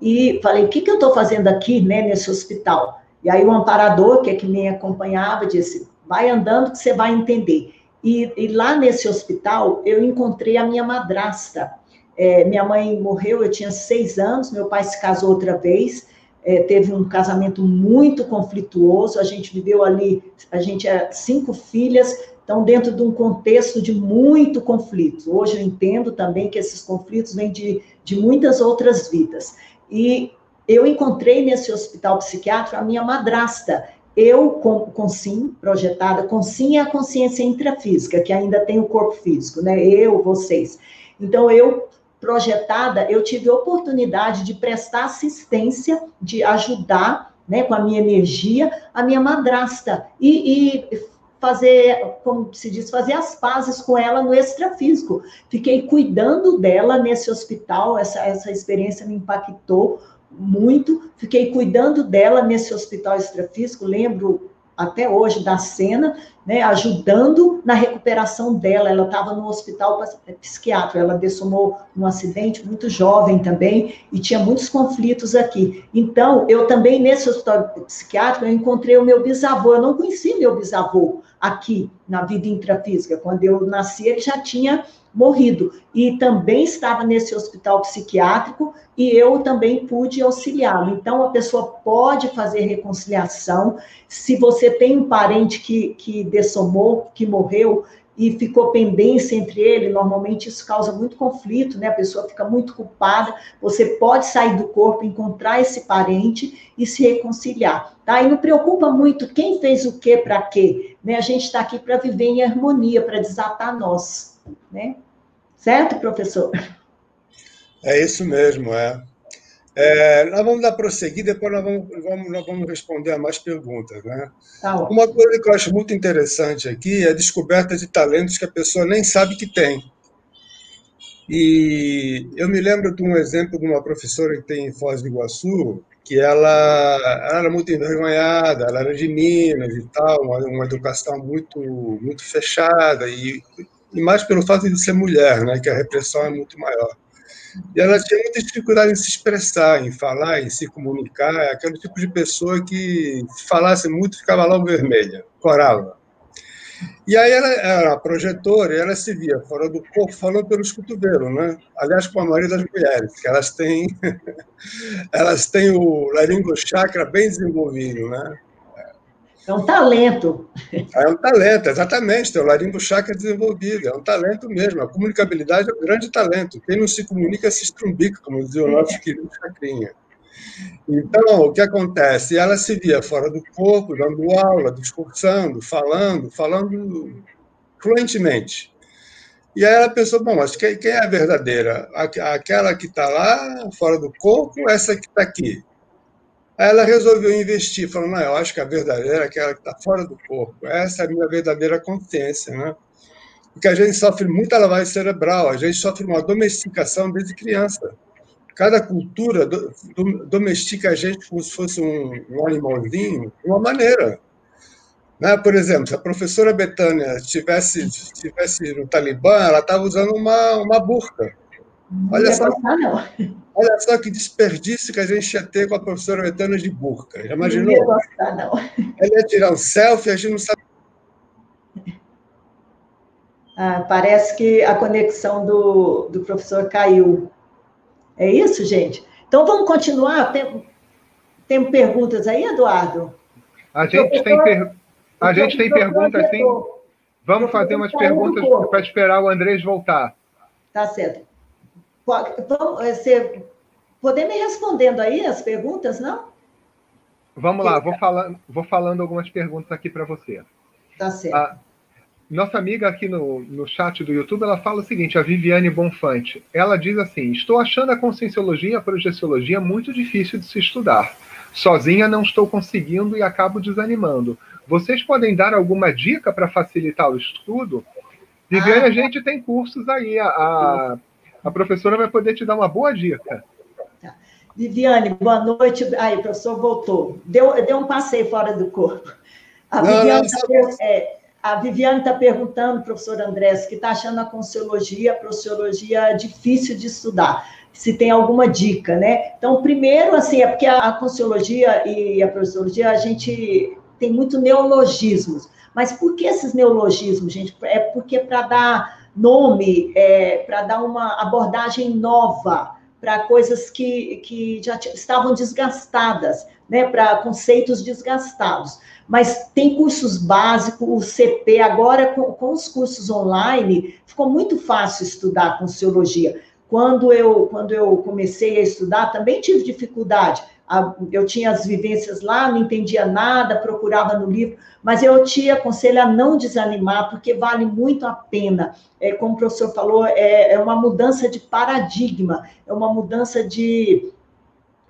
e falei, o que, que eu estou fazendo aqui, né, nesse hospital? E aí o amparador, que é que me acompanhava, disse, vai andando que você vai entender. E, e lá nesse hospital, eu encontrei a minha madrasta. É, minha mãe morreu, eu tinha seis anos, meu pai se casou outra vez, é, teve um casamento muito conflituoso, a gente viveu ali, a gente é cinco filhas, então dentro de um contexto de muito conflito. Hoje eu entendo também que esses conflitos vêm de, de muitas outras vidas. E eu encontrei nesse hospital psiquiátrico a minha madrasta, eu com, com sim, projetada, com sim é a consciência intrafísica, que ainda tem o corpo físico, né? Eu, vocês. Então, eu projetada, eu tive oportunidade de prestar assistência, de ajudar, né, com a minha energia, a minha madrasta. E, e fazer, como se diz, fazer as pazes com ela no extrafísico. Fiquei cuidando dela nesse hospital, essa, essa experiência me impactou muito. Fiquei cuidando dela nesse hospital extrafísico, lembro até hoje da cena, né, ajudando na recuperação dela. Ela estava no hospital psiquiátrico, ela dessomou num acidente muito jovem também, e tinha muitos conflitos aqui. Então, eu também, nesse hospital psiquiátrico, eu encontrei o meu bisavô. Eu não conheci meu bisavô aqui na vida intrafísica. Quando eu nasci, ele já tinha morrido. E também estava nesse hospital psiquiátrico e eu também pude auxiliá-lo. Então, a pessoa pode fazer reconciliação. Se você tem um parente que, que dessomou, que morreu, e ficou pendência entre ele, normalmente isso causa muito conflito, né? A pessoa fica muito culpada. Você pode sair do corpo, encontrar esse parente e se reconciliar, tá? E não preocupa muito quem fez o que para quê, né? A gente está aqui para viver em harmonia, para desatar nós, né? Certo, professor? É isso mesmo, é. É, nós vamos dar prosseguir, depois nós vamos, vamos, nós vamos responder a mais perguntas. Né? Tá Uma coisa que eu acho muito interessante aqui é a descoberta de talentos que a pessoa nem sabe que tem. E eu me lembro de um exemplo de uma professora que tem em Foz do Iguaçu, que ela, ela era muito envergonhada, ela era de Minas e tal, uma, uma educação muito, muito fechada, e e mais pelo fato de ser mulher, né, que a repressão é muito maior. E ela tinha muita dificuldade em se expressar, em falar, em se comunicar, é aquele tipo de pessoa que, se falasse muito, ficava logo vermelha, corava. E aí ela era projetora e ela se via fora do corpo falando pelos cotovelos, né? Aliás, com a maioria das mulheres, que elas têm, elas têm o laringo chakra bem desenvolvido, né? É um talento. É um talento, exatamente. Tem o laringo chakra desenvolvido. É um talento mesmo. A comunicabilidade é um grande talento. Quem não se comunica se estrumbica, como dizia o nosso querido Chacrinha. Então, o que acontece? Ela se via fora do corpo, dando aula, discursando, falando, falando fluentemente. E aí ela pensou, bom, mas quem, é a verdadeira? Aquela que está lá, fora do corpo, ou essa que está aqui? Aí ela resolveu investir, falando, não, eu acho que a verdadeira é aquela que está fora do corpo. Essa é a minha verdadeira consciência, né? Porque a gente sofre muita lavagem cerebral, a gente sofre uma domesticação desde criança. Cada cultura do, do, domestica a gente como se fosse um, um animalzinho de uma maneira. Né? Por exemplo, se a professora Betânia estivesse, estivesse no Talibã, ela estava usando uma, uma burca. Olha só, olha só que desperdício que a gente ia ter com a professora Betânia de burca. Já imaginou? Não ia gostar, não. Ela ia tirar um selfie, a gente não sabe. Ah, parece que a conexão do, do professor caiu. É isso, gente? Então vamos continuar. Tem, tem perguntas aí, Eduardo? A gente professor, tem, per... a gente tem perguntas, sim. Vamos fazer umas perguntas para esperar o Andrés voltar. Tá certo. Você poder me respondendo aí as perguntas, não? Vamos lá, vou falando, vou falando algumas perguntas aqui para você. Tá certo. A nossa amiga aqui no, no chat do YouTube, ela fala o seguinte, a Viviane Bonfante. Ela diz assim: Estou achando a conscienciologia e a projeciologia muito difícil de se estudar. Sozinha não estou conseguindo e acabo desanimando. Vocês podem dar alguma dica para facilitar o estudo? Viviane, ah, a gente tem cursos aí. A, a, a professora vai poder te dar uma boa dica. Tá. Viviane, boa noite. Aí, o professor voltou. Deu, deu um passeio fora do corpo. A não, Viviane está é, perguntando, professor Andrés, que está achando a conciologia, a prociologia difícil de estudar. Se tem alguma dica, né? Então, primeiro, assim, é porque a, a conciologia e a prociologia, a gente tem muito neologismos. Mas por que esses neologismos, gente? É porque para dar nome é, para dar uma abordagem nova para coisas que, que já estavam desgastadas, né, para conceitos desgastados. Mas tem cursos básicos, o CP, agora com, com os cursos online, ficou muito fácil estudar Conciologia. Quando eu, quando eu comecei a estudar, também tive dificuldade eu tinha as vivências lá, não entendia nada, procurava no livro, mas eu te aconselho a não desanimar, porque vale muito a pena. É, como o professor falou, é, é uma mudança de paradigma, é uma mudança de,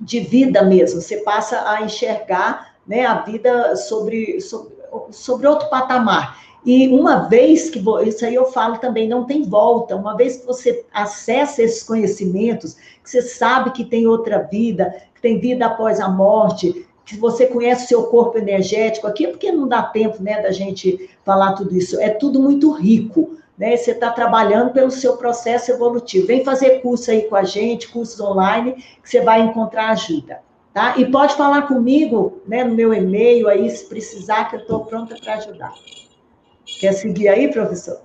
de vida mesmo. Você passa a enxergar né, a vida sobre, sobre, sobre outro patamar. E uma vez que, isso aí eu falo também, não tem volta, uma vez que você acessa esses conhecimentos, que você sabe que tem outra vida, que tem vida após a morte, que você conhece o seu corpo energético, aqui é porque não dá tempo, né, da gente falar tudo isso, é tudo muito rico, né, você está trabalhando pelo seu processo evolutivo, vem fazer curso aí com a gente, cursos online, que você vai encontrar ajuda, tá? E pode falar comigo, né, no meu e-mail aí, se precisar, que eu estou pronta para ajudar. Quer seguir aí, professor?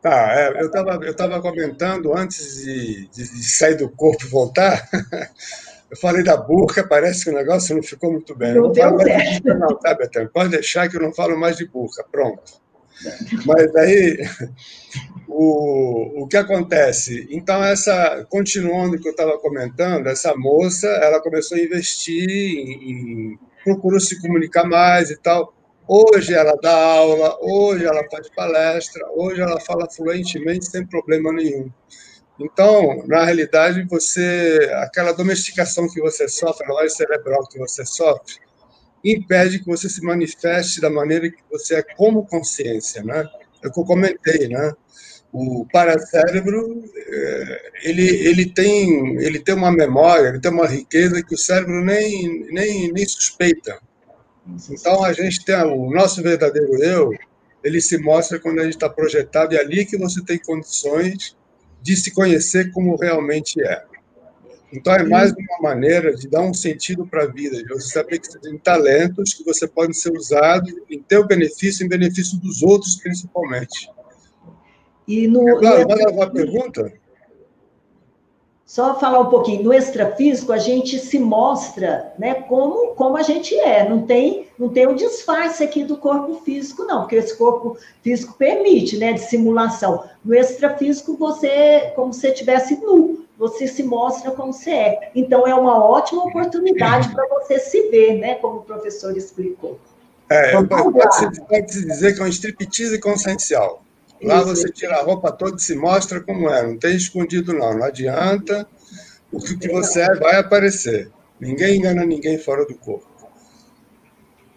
Tá, é, eu estava eu tava comentando antes de, de, de sair do corpo e voltar, Eu falei da burca, parece que o negócio não ficou muito bem. Não, não deu certo. De não, tá, Betânia? Pode deixar que eu não falo mais de burca, pronto. Mas aí, o, o que acontece? Então, essa, continuando o que eu estava comentando, essa moça, ela começou a investir em, em procurou se comunicar mais e tal. Hoje ela dá aula, hoje ela faz palestra, hoje ela fala fluentemente sem problema nenhum. Então, na realidade, você aquela domesticação que você sofre, a lavagem cerebral que você sofre, impede que você se manifeste da maneira que você é como consciência, né? É o que eu comentei, né? O paracérebro, é, ele, ele, tem, ele tem uma memória, ele tem uma riqueza que o cérebro nem, nem, nem suspeita. Então, a gente tem o nosso verdadeiro eu, ele se mostra quando a gente está projetado, e é ali que você tem condições de se conhecer como realmente é. Então, é mais uma maneira de dar um sentido para a vida, de você saber que você tem talentos que você pode ser usado em teu benefício, em benefício dos outros, principalmente. E no. É claro, mais alguma pergunta? Só falar um pouquinho, no extrafísico a gente se mostra, né, como, como a gente é, não tem, não tem o disfarce aqui do corpo físico, não, porque esse corpo físico permite, né, de simulação. No extrafísico você, como se estivesse nu, você se mostra como você é. Então é uma ótima oportunidade para você se ver, né, como o professor explicou. É, pode-se pode dizer que é um striptease consciencial. Lá você tira a roupa toda e se mostra como é, não tem escondido não, não adianta. O que você é vai aparecer. Ninguém engana ninguém fora do corpo.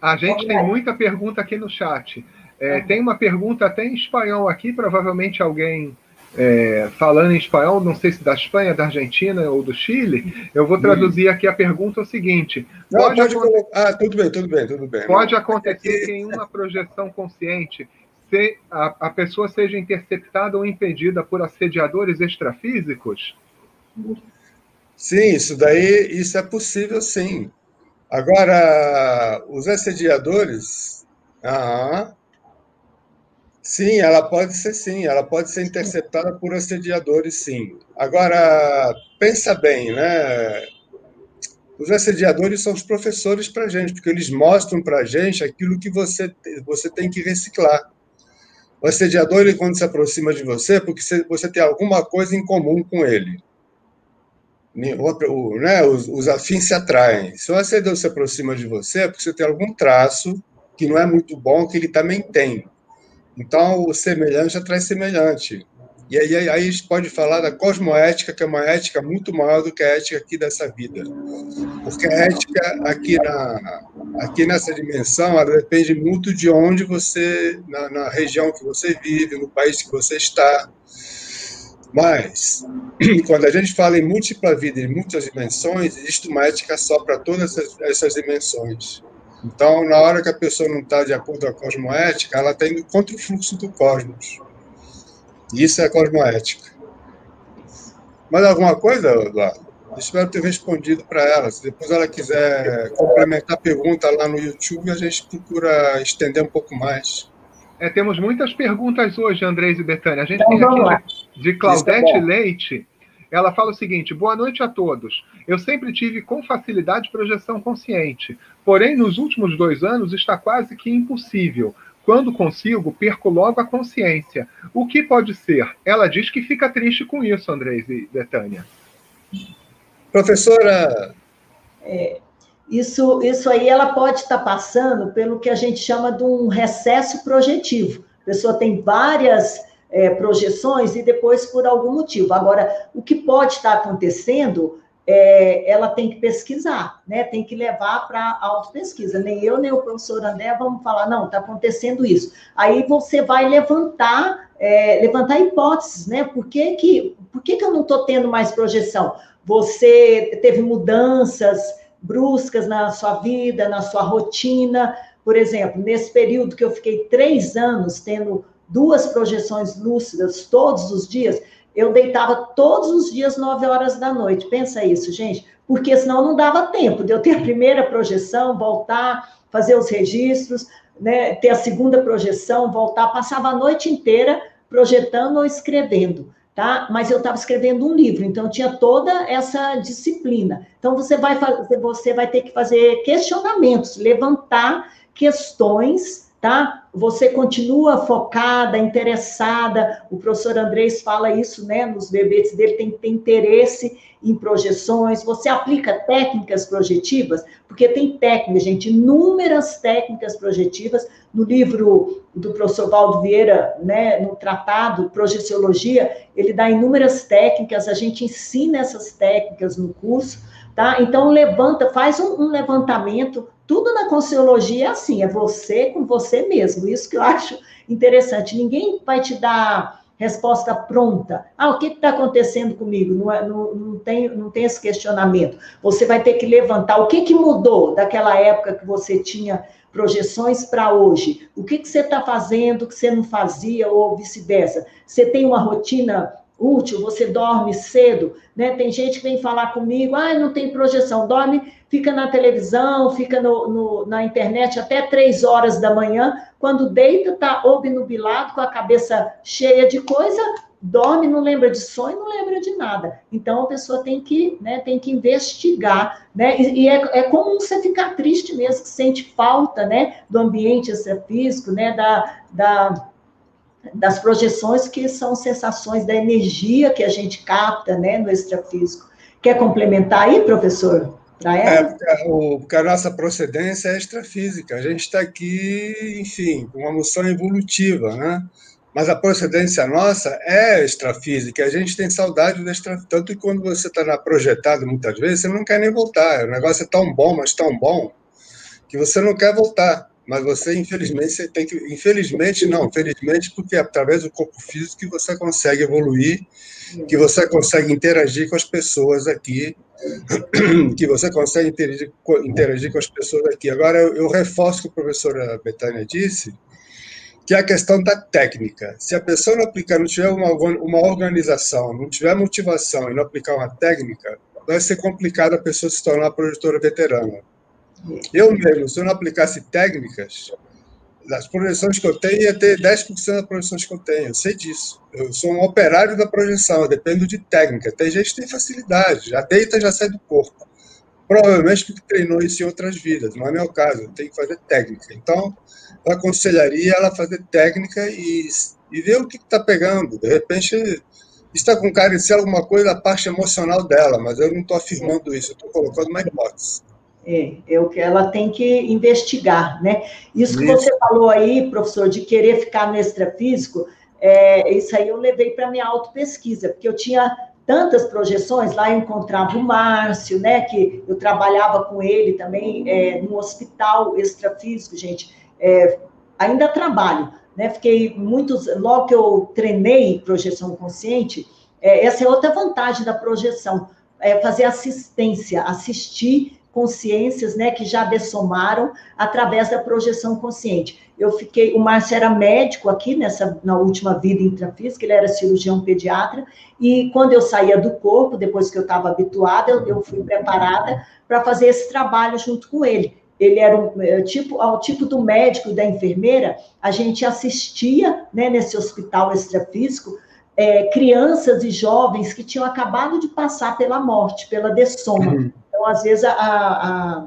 A gente tem muita pergunta aqui no chat. É, tem uma pergunta até em espanhol aqui, provavelmente alguém é, falando em espanhol, não sei se da Espanha, da Argentina ou do Chile, eu vou traduzir aqui a pergunta o seguinte: não, pode, pode acontecer, ah, tudo bem, tudo bem, tudo bem. Pode não. acontecer que em uma projeção consciente se a, a pessoa seja interceptada ou impedida por assediadores extrafísicos? Sim, isso daí isso é possível, sim. Agora, os assediadores, ah, sim, ela pode ser sim, ela pode ser interceptada por assediadores, sim. Agora, pensa bem, né? Os assediadores são os professores para gente, porque eles mostram para gente aquilo que você, você tem que reciclar. O assediador, ele, quando se aproxima de você, porque você tem alguma coisa em comum com ele. O, né, os, os afins se atraem. Se o assediador se aproxima de você, é porque você tem algum traço que não é muito bom, que ele também tem. Então, o semelhante atrai semelhante. E aí, aí, a gente pode falar da cosmoética, que é uma ética muito maior do que a ética aqui dessa vida. Porque a ética aqui, na, aqui nessa dimensão, ela depende muito de onde você, na, na região que você vive, no país que você está. Mas, quando a gente fala em múltipla vida, em muitas dimensões, existe uma ética só para todas essas, essas dimensões. Então, na hora que a pessoa não está de acordo com a cosmoética, ela está indo contra o fluxo do cosmos. Isso é cosmoética. Mais alguma coisa, Eduardo? Espero ter respondido para ela. Se depois ela quiser complementar a pergunta lá no YouTube, a gente procura estender um pouco mais. É, temos muitas perguntas hoje, Andrés e Betânia. A gente então, tem aqui de, de Claudete é Leite. Ela fala o seguinte: boa noite a todos. Eu sempre tive com facilidade projeção consciente, porém, nos últimos dois anos está quase que impossível. Quando consigo, perco logo a consciência. O que pode ser? Ela diz que fica triste com isso, Andrés e Betânia. Professora. É, isso, isso aí ela pode estar passando pelo que a gente chama de um recesso projetivo. A pessoa tem várias é, projeções e depois por algum motivo. Agora, o que pode estar acontecendo é, ela tem que pesquisar, né? Tem que levar para auto-pesquisa. Nem eu, nem o professor André vamos falar, não, está acontecendo isso. Aí você vai levantar, é, levantar hipóteses, né? Por que, que, por que, que eu não estou tendo mais projeção? Você teve mudanças bruscas na sua vida, na sua rotina. Por exemplo, nesse período que eu fiquei três anos tendo duas projeções lúcidas todos os dias, eu deitava todos os dias, 9 horas da noite. Pensa isso, gente, porque senão não dava tempo de eu ter a primeira projeção, voltar, fazer os registros, né, ter a segunda projeção, voltar, passava a noite inteira projetando ou escrevendo, tá? Mas eu estava escrevendo um livro, então tinha toda essa disciplina. Então você vai fazer, você vai ter que fazer questionamentos, levantar questões tá? Você continua focada, interessada. O professor Andrés fala isso, né? Nos verbetes dele tem ter interesse em projeções. Você aplica técnicas projetivas, porque tem técnicas, gente, inúmeras técnicas projetivas. No livro do professor Valdo Vieira, né, no tratado Projeciologia, ele dá inúmeras técnicas, a gente ensina essas técnicas no curso, tá? Então, levanta, faz um, um levantamento tudo na Consciologia é assim, é você com você mesmo. Isso que eu acho interessante. Ninguém vai te dar resposta pronta. Ah, o que está acontecendo comigo? Não, é, não, não, tem, não tem esse questionamento. Você vai ter que levantar o que, que mudou daquela época que você tinha projeções para hoje. O que, que você está fazendo que você não fazia ou vice-versa? Você tem uma rotina útil, você dorme cedo, né? Tem gente que vem falar comigo, ah, não tem projeção, dorme, fica na televisão, fica no, no, na internet até três horas da manhã, quando deita, tá obnubilado, com a cabeça cheia de coisa, dorme, não lembra de sonho, não lembra de nada. Então a pessoa tem que, né, tem que investigar, né? E, e é, é, comum você ficar triste mesmo, que sente falta, né, do ambiente físico, né, da, da das projeções que são sensações da energia que a gente capta, né, no extrafísico. Quer complementar aí, professor? É, porque a nossa procedência é extrafísica. A gente está aqui, enfim, com uma moção evolutiva, né? Mas a procedência nossa é extrafísica. A gente tem saudade do extrafísico. Tanto que quando você está na projetada, muitas vezes, você não quer nem voltar. O negócio é tão bom, mas tão bom, que você não quer voltar. Mas você, infelizmente, você tem que. Infelizmente, não, felizmente, porque é através do corpo físico que você consegue evoluir, que você consegue interagir com as pessoas aqui, que você consegue interagir, interagir com as pessoas aqui. Agora, eu, reforço o que a professora Betânia disse, que é a questão da técnica. Se a pessoa não aplicar, não tiver uma, uma organização, não tiver motivação e não aplicar uma técnica, vai ser complicado a pessoa se tornar projetora veterana. Eu mesmo, se eu não aplicasse técnicas, das projeções que eu tenho, ia ter 10% das projeções que eu tenho. Eu sei disso. Eu sou um operário da projeção, eu dependo de técnica. Tem gente que tem facilidade, já deita, já sai do corpo. Provavelmente porque treinou isso em outras vidas, não é meu caso, eu tenho que fazer técnica. Então, eu aconselharia ela a fazer técnica e, e ver o que está pegando. De repente, está com ser alguma coisa da parte emocional dela, mas eu não estou afirmando isso, eu estou colocando uma hipótese. É, é o que ela tem que investigar, né? Isso que você falou aí, professor, de querer ficar no extrafísico, é, isso aí eu levei para minha auto-pesquisa, porque eu tinha tantas projeções, lá eu encontrava o Márcio, né, que eu trabalhava com ele também é, no hospital extrafísico, gente, é, ainda trabalho, né, fiquei muitos, logo que eu treinei projeção consciente, é, essa é outra vantagem da projeção, é fazer assistência, assistir consciências, né, que já dessomaram através da projeção consciente. Eu fiquei, o Márcio era médico aqui nessa na última vida intrafísica, ele era cirurgião pediatra, e quando eu saía do corpo, depois que eu estava habituada, eu, eu fui preparada para fazer esse trabalho junto com ele. Ele era um, é, tipo, ao tipo do médico e da enfermeira, a gente assistia, né, nesse hospital extrafísico, é, crianças e jovens que tinham acabado de passar pela morte, pela dessoma. Uhum. Então, às vezes, a, a,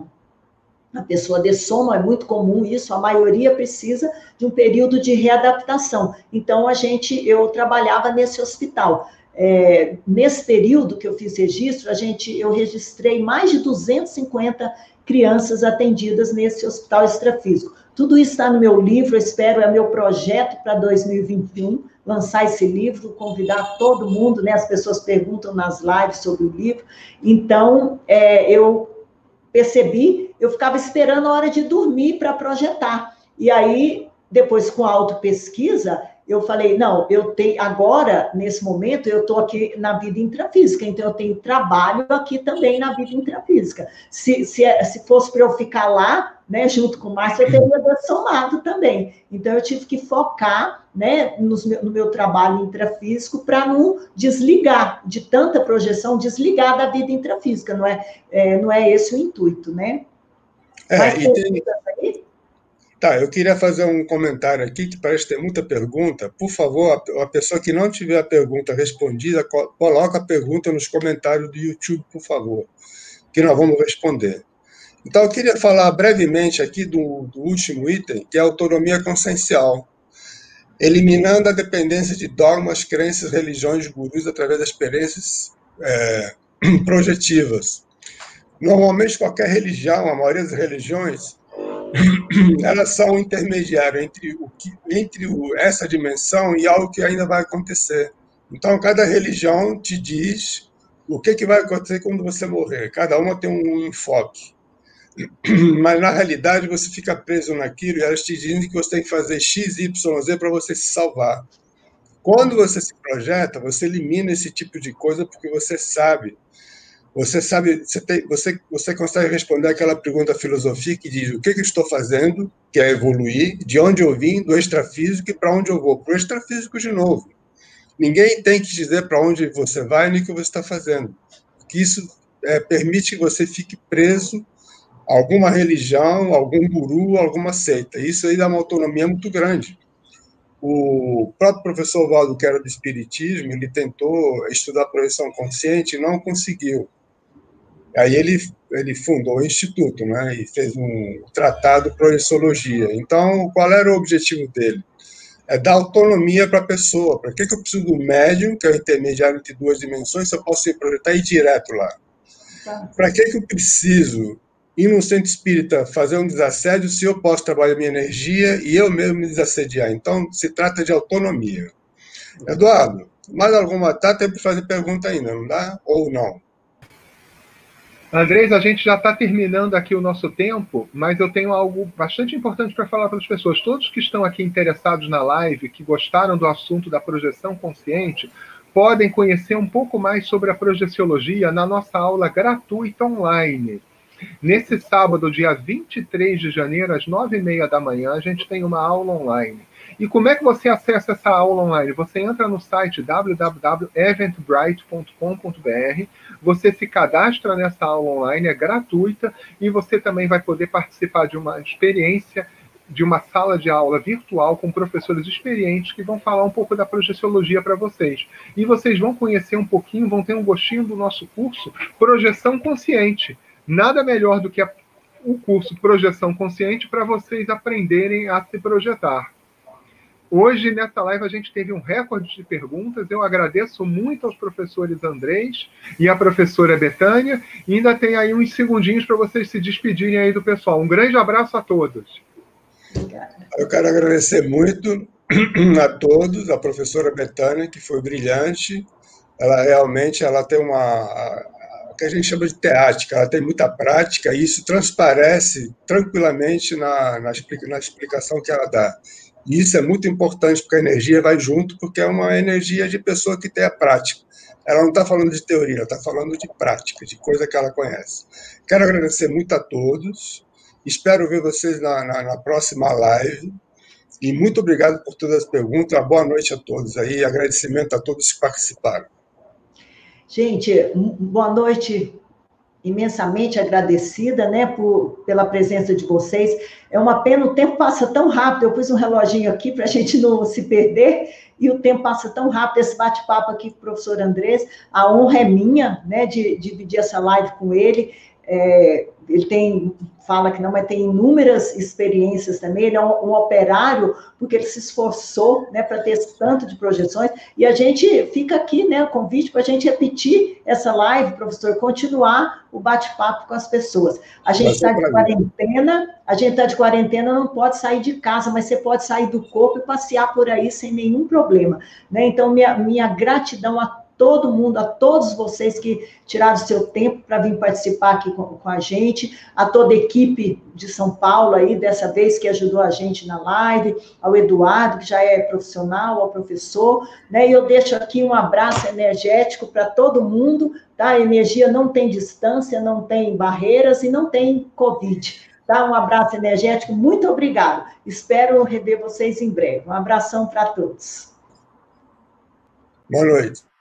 a pessoa dessoma, é muito comum isso, a maioria precisa de um período de readaptação. Então, a gente, eu trabalhava nesse hospital. É, nesse período que eu fiz registro, a gente, eu registrei mais de 250 crianças atendidas nesse hospital extrafísico. Tudo isso está no meu livro, espero, é meu projeto para 2021, lançar esse livro, convidar todo mundo, né? As pessoas perguntam nas lives sobre o livro. Então, é, eu percebi, eu ficava esperando a hora de dormir para projetar. E aí, depois com a auto-pesquisa, eu falei, não, eu tenho agora, nesse momento, eu estou aqui na vida intrafísica, então eu tenho trabalho aqui também na vida intrafísica. Se, se, se fosse para eu ficar lá, né, junto com o Márcio, eu teria somado também. Então eu tive que focar né, no, no meu trabalho intrafísico para não desligar de tanta projeção, desligar da vida intrafísica, não é, é não é esse o intuito, né? É, Mas, e tem, Tá, eu queria fazer um comentário aqui que parece ter muita pergunta. Por favor, a pessoa que não tiver a pergunta respondida, coloca a pergunta nos comentários do YouTube, por favor, que nós vamos responder. Então, eu queria falar brevemente aqui do, do último item, que é a autonomia consciencial, eliminando a dependência de dogmas, crenças, religiões, gurus, através das experiências é, projetivas. Normalmente, qualquer religião, a maioria das religiões, elas são intermediárias entre, o que, entre o, essa dimensão e algo que ainda vai acontecer. Então, cada religião te diz o que, que vai acontecer quando você morrer. Cada uma tem um enfoque. Mas, na realidade, você fica preso naquilo e elas te dizem que você tem que fazer X, Y, Z para você se salvar. Quando você se projeta, você elimina esse tipo de coisa porque você sabe você sabe, você, tem, você, você consegue responder aquela pergunta filosofia que diz o que, que estou fazendo, que é evoluir, de onde eu vim, do extrafísico e para onde eu vou. Para o extrafísico de novo. Ninguém tem que dizer para onde você vai nem o que você está fazendo. Que isso é, permite que você fique preso a alguma religião, algum guru, alguma seita. Isso aí dá uma autonomia muito grande. O próprio professor Valdo, que era do Espiritismo, ele tentou estudar a projeção consciente e não conseguiu. Aí ele, ele fundou o Instituto, né, e fez um tratado de projeciologia. Então, qual era o objetivo dele? É dar autonomia para a pessoa. Para que, que eu preciso do médium, que é o intermediário entre duas dimensões, se eu posso ir projetar e ir direto lá? Para que, que eu preciso ir no centro espírita fazer um desassédio se eu posso trabalhar minha energia e eu mesmo me desassediar? Então, se trata de autonomia. Eduardo, mais alguma? Tá tempo de fazer pergunta ainda, não dá? Ou não? Andrés, a gente já está terminando aqui o nosso tempo, mas eu tenho algo bastante importante para falar para as pessoas. Todos que estão aqui interessados na live, que gostaram do assunto da projeção consciente, podem conhecer um pouco mais sobre a projeciologia na nossa aula gratuita online. Nesse sábado, dia 23 de janeiro, às 9h30 da manhã, a gente tem uma aula online. E como é que você acessa essa aula online? Você entra no site www.eventbrite.com.br, você se cadastra nessa aula online, é gratuita, e você também vai poder participar de uma experiência de uma sala de aula virtual com professores experientes que vão falar um pouco da projeciologia para vocês. E vocês vão conhecer um pouquinho, vão ter um gostinho do nosso curso Projeção Consciente. Nada melhor do que a, o curso Projeção Consciente para vocês aprenderem a se projetar. Hoje, nessa live, a gente teve um recorde de perguntas. Eu agradeço muito aos professores Andrés e à professora Betânia. E ainda tem aí uns segundinhos para vocês se despedirem aí do pessoal. Um grande abraço a todos. Eu quero agradecer muito a todos, a professora Betânia, que foi brilhante. Ela realmente ela tem uma o que a gente chama de teática, ela tem muita prática e isso transparece tranquilamente na, na, explicação que ela dá. E isso é muito importante, porque a energia vai junto, porque é uma energia de pessoa que tem a prática. Ela não está falando de teoria, ela está falando de prática, de coisa que ela conhece. Quero agradecer muito a todos. Espero ver vocês na, na, na próxima live. E muito obrigado por todas as perguntas. Boa noite a todos aí. Agradecimento a todos que participaram. Gente, boa noite imensamente agradecida, né, por, pela presença de vocês. É uma pena, o tempo passa tão rápido. Eu pus um reloginho aqui para a gente não se perder, e o tempo passa tão rápido. Esse bate-papo aqui com o professor Andrés, a honra é minha, né, de, de dividir essa live com ele. É, ele tem, fala que não, mas tem inúmeras experiências também. Ele é um, um operário, porque ele se esforçou né, para ter esse tanto de projeções. E a gente fica aqui, né, o convite para a gente repetir essa live, professor, continuar o bate-papo com as pessoas. A gente está de quarentena, a gente está de quarentena, não pode sair de casa, mas você pode sair do corpo e passear por aí sem nenhum problema. Né? Então, minha, minha gratidão a todo mundo, a todos vocês que tiraram seu tempo para vir participar aqui com, com, a gente, a toda a equipe de São Paulo aí, dessa vez que ajudou a gente na live, ao Eduardo, que já é profissional, ao professor, né? E eu deixo aqui um abraço energético para todo mundo, tá? A energia não tem distância, não tem barreiras e não tem Covid. Tá? Um abraço energético, muito obrigado. Espero rever vocês em breve. Um abração para todos. Boa noite.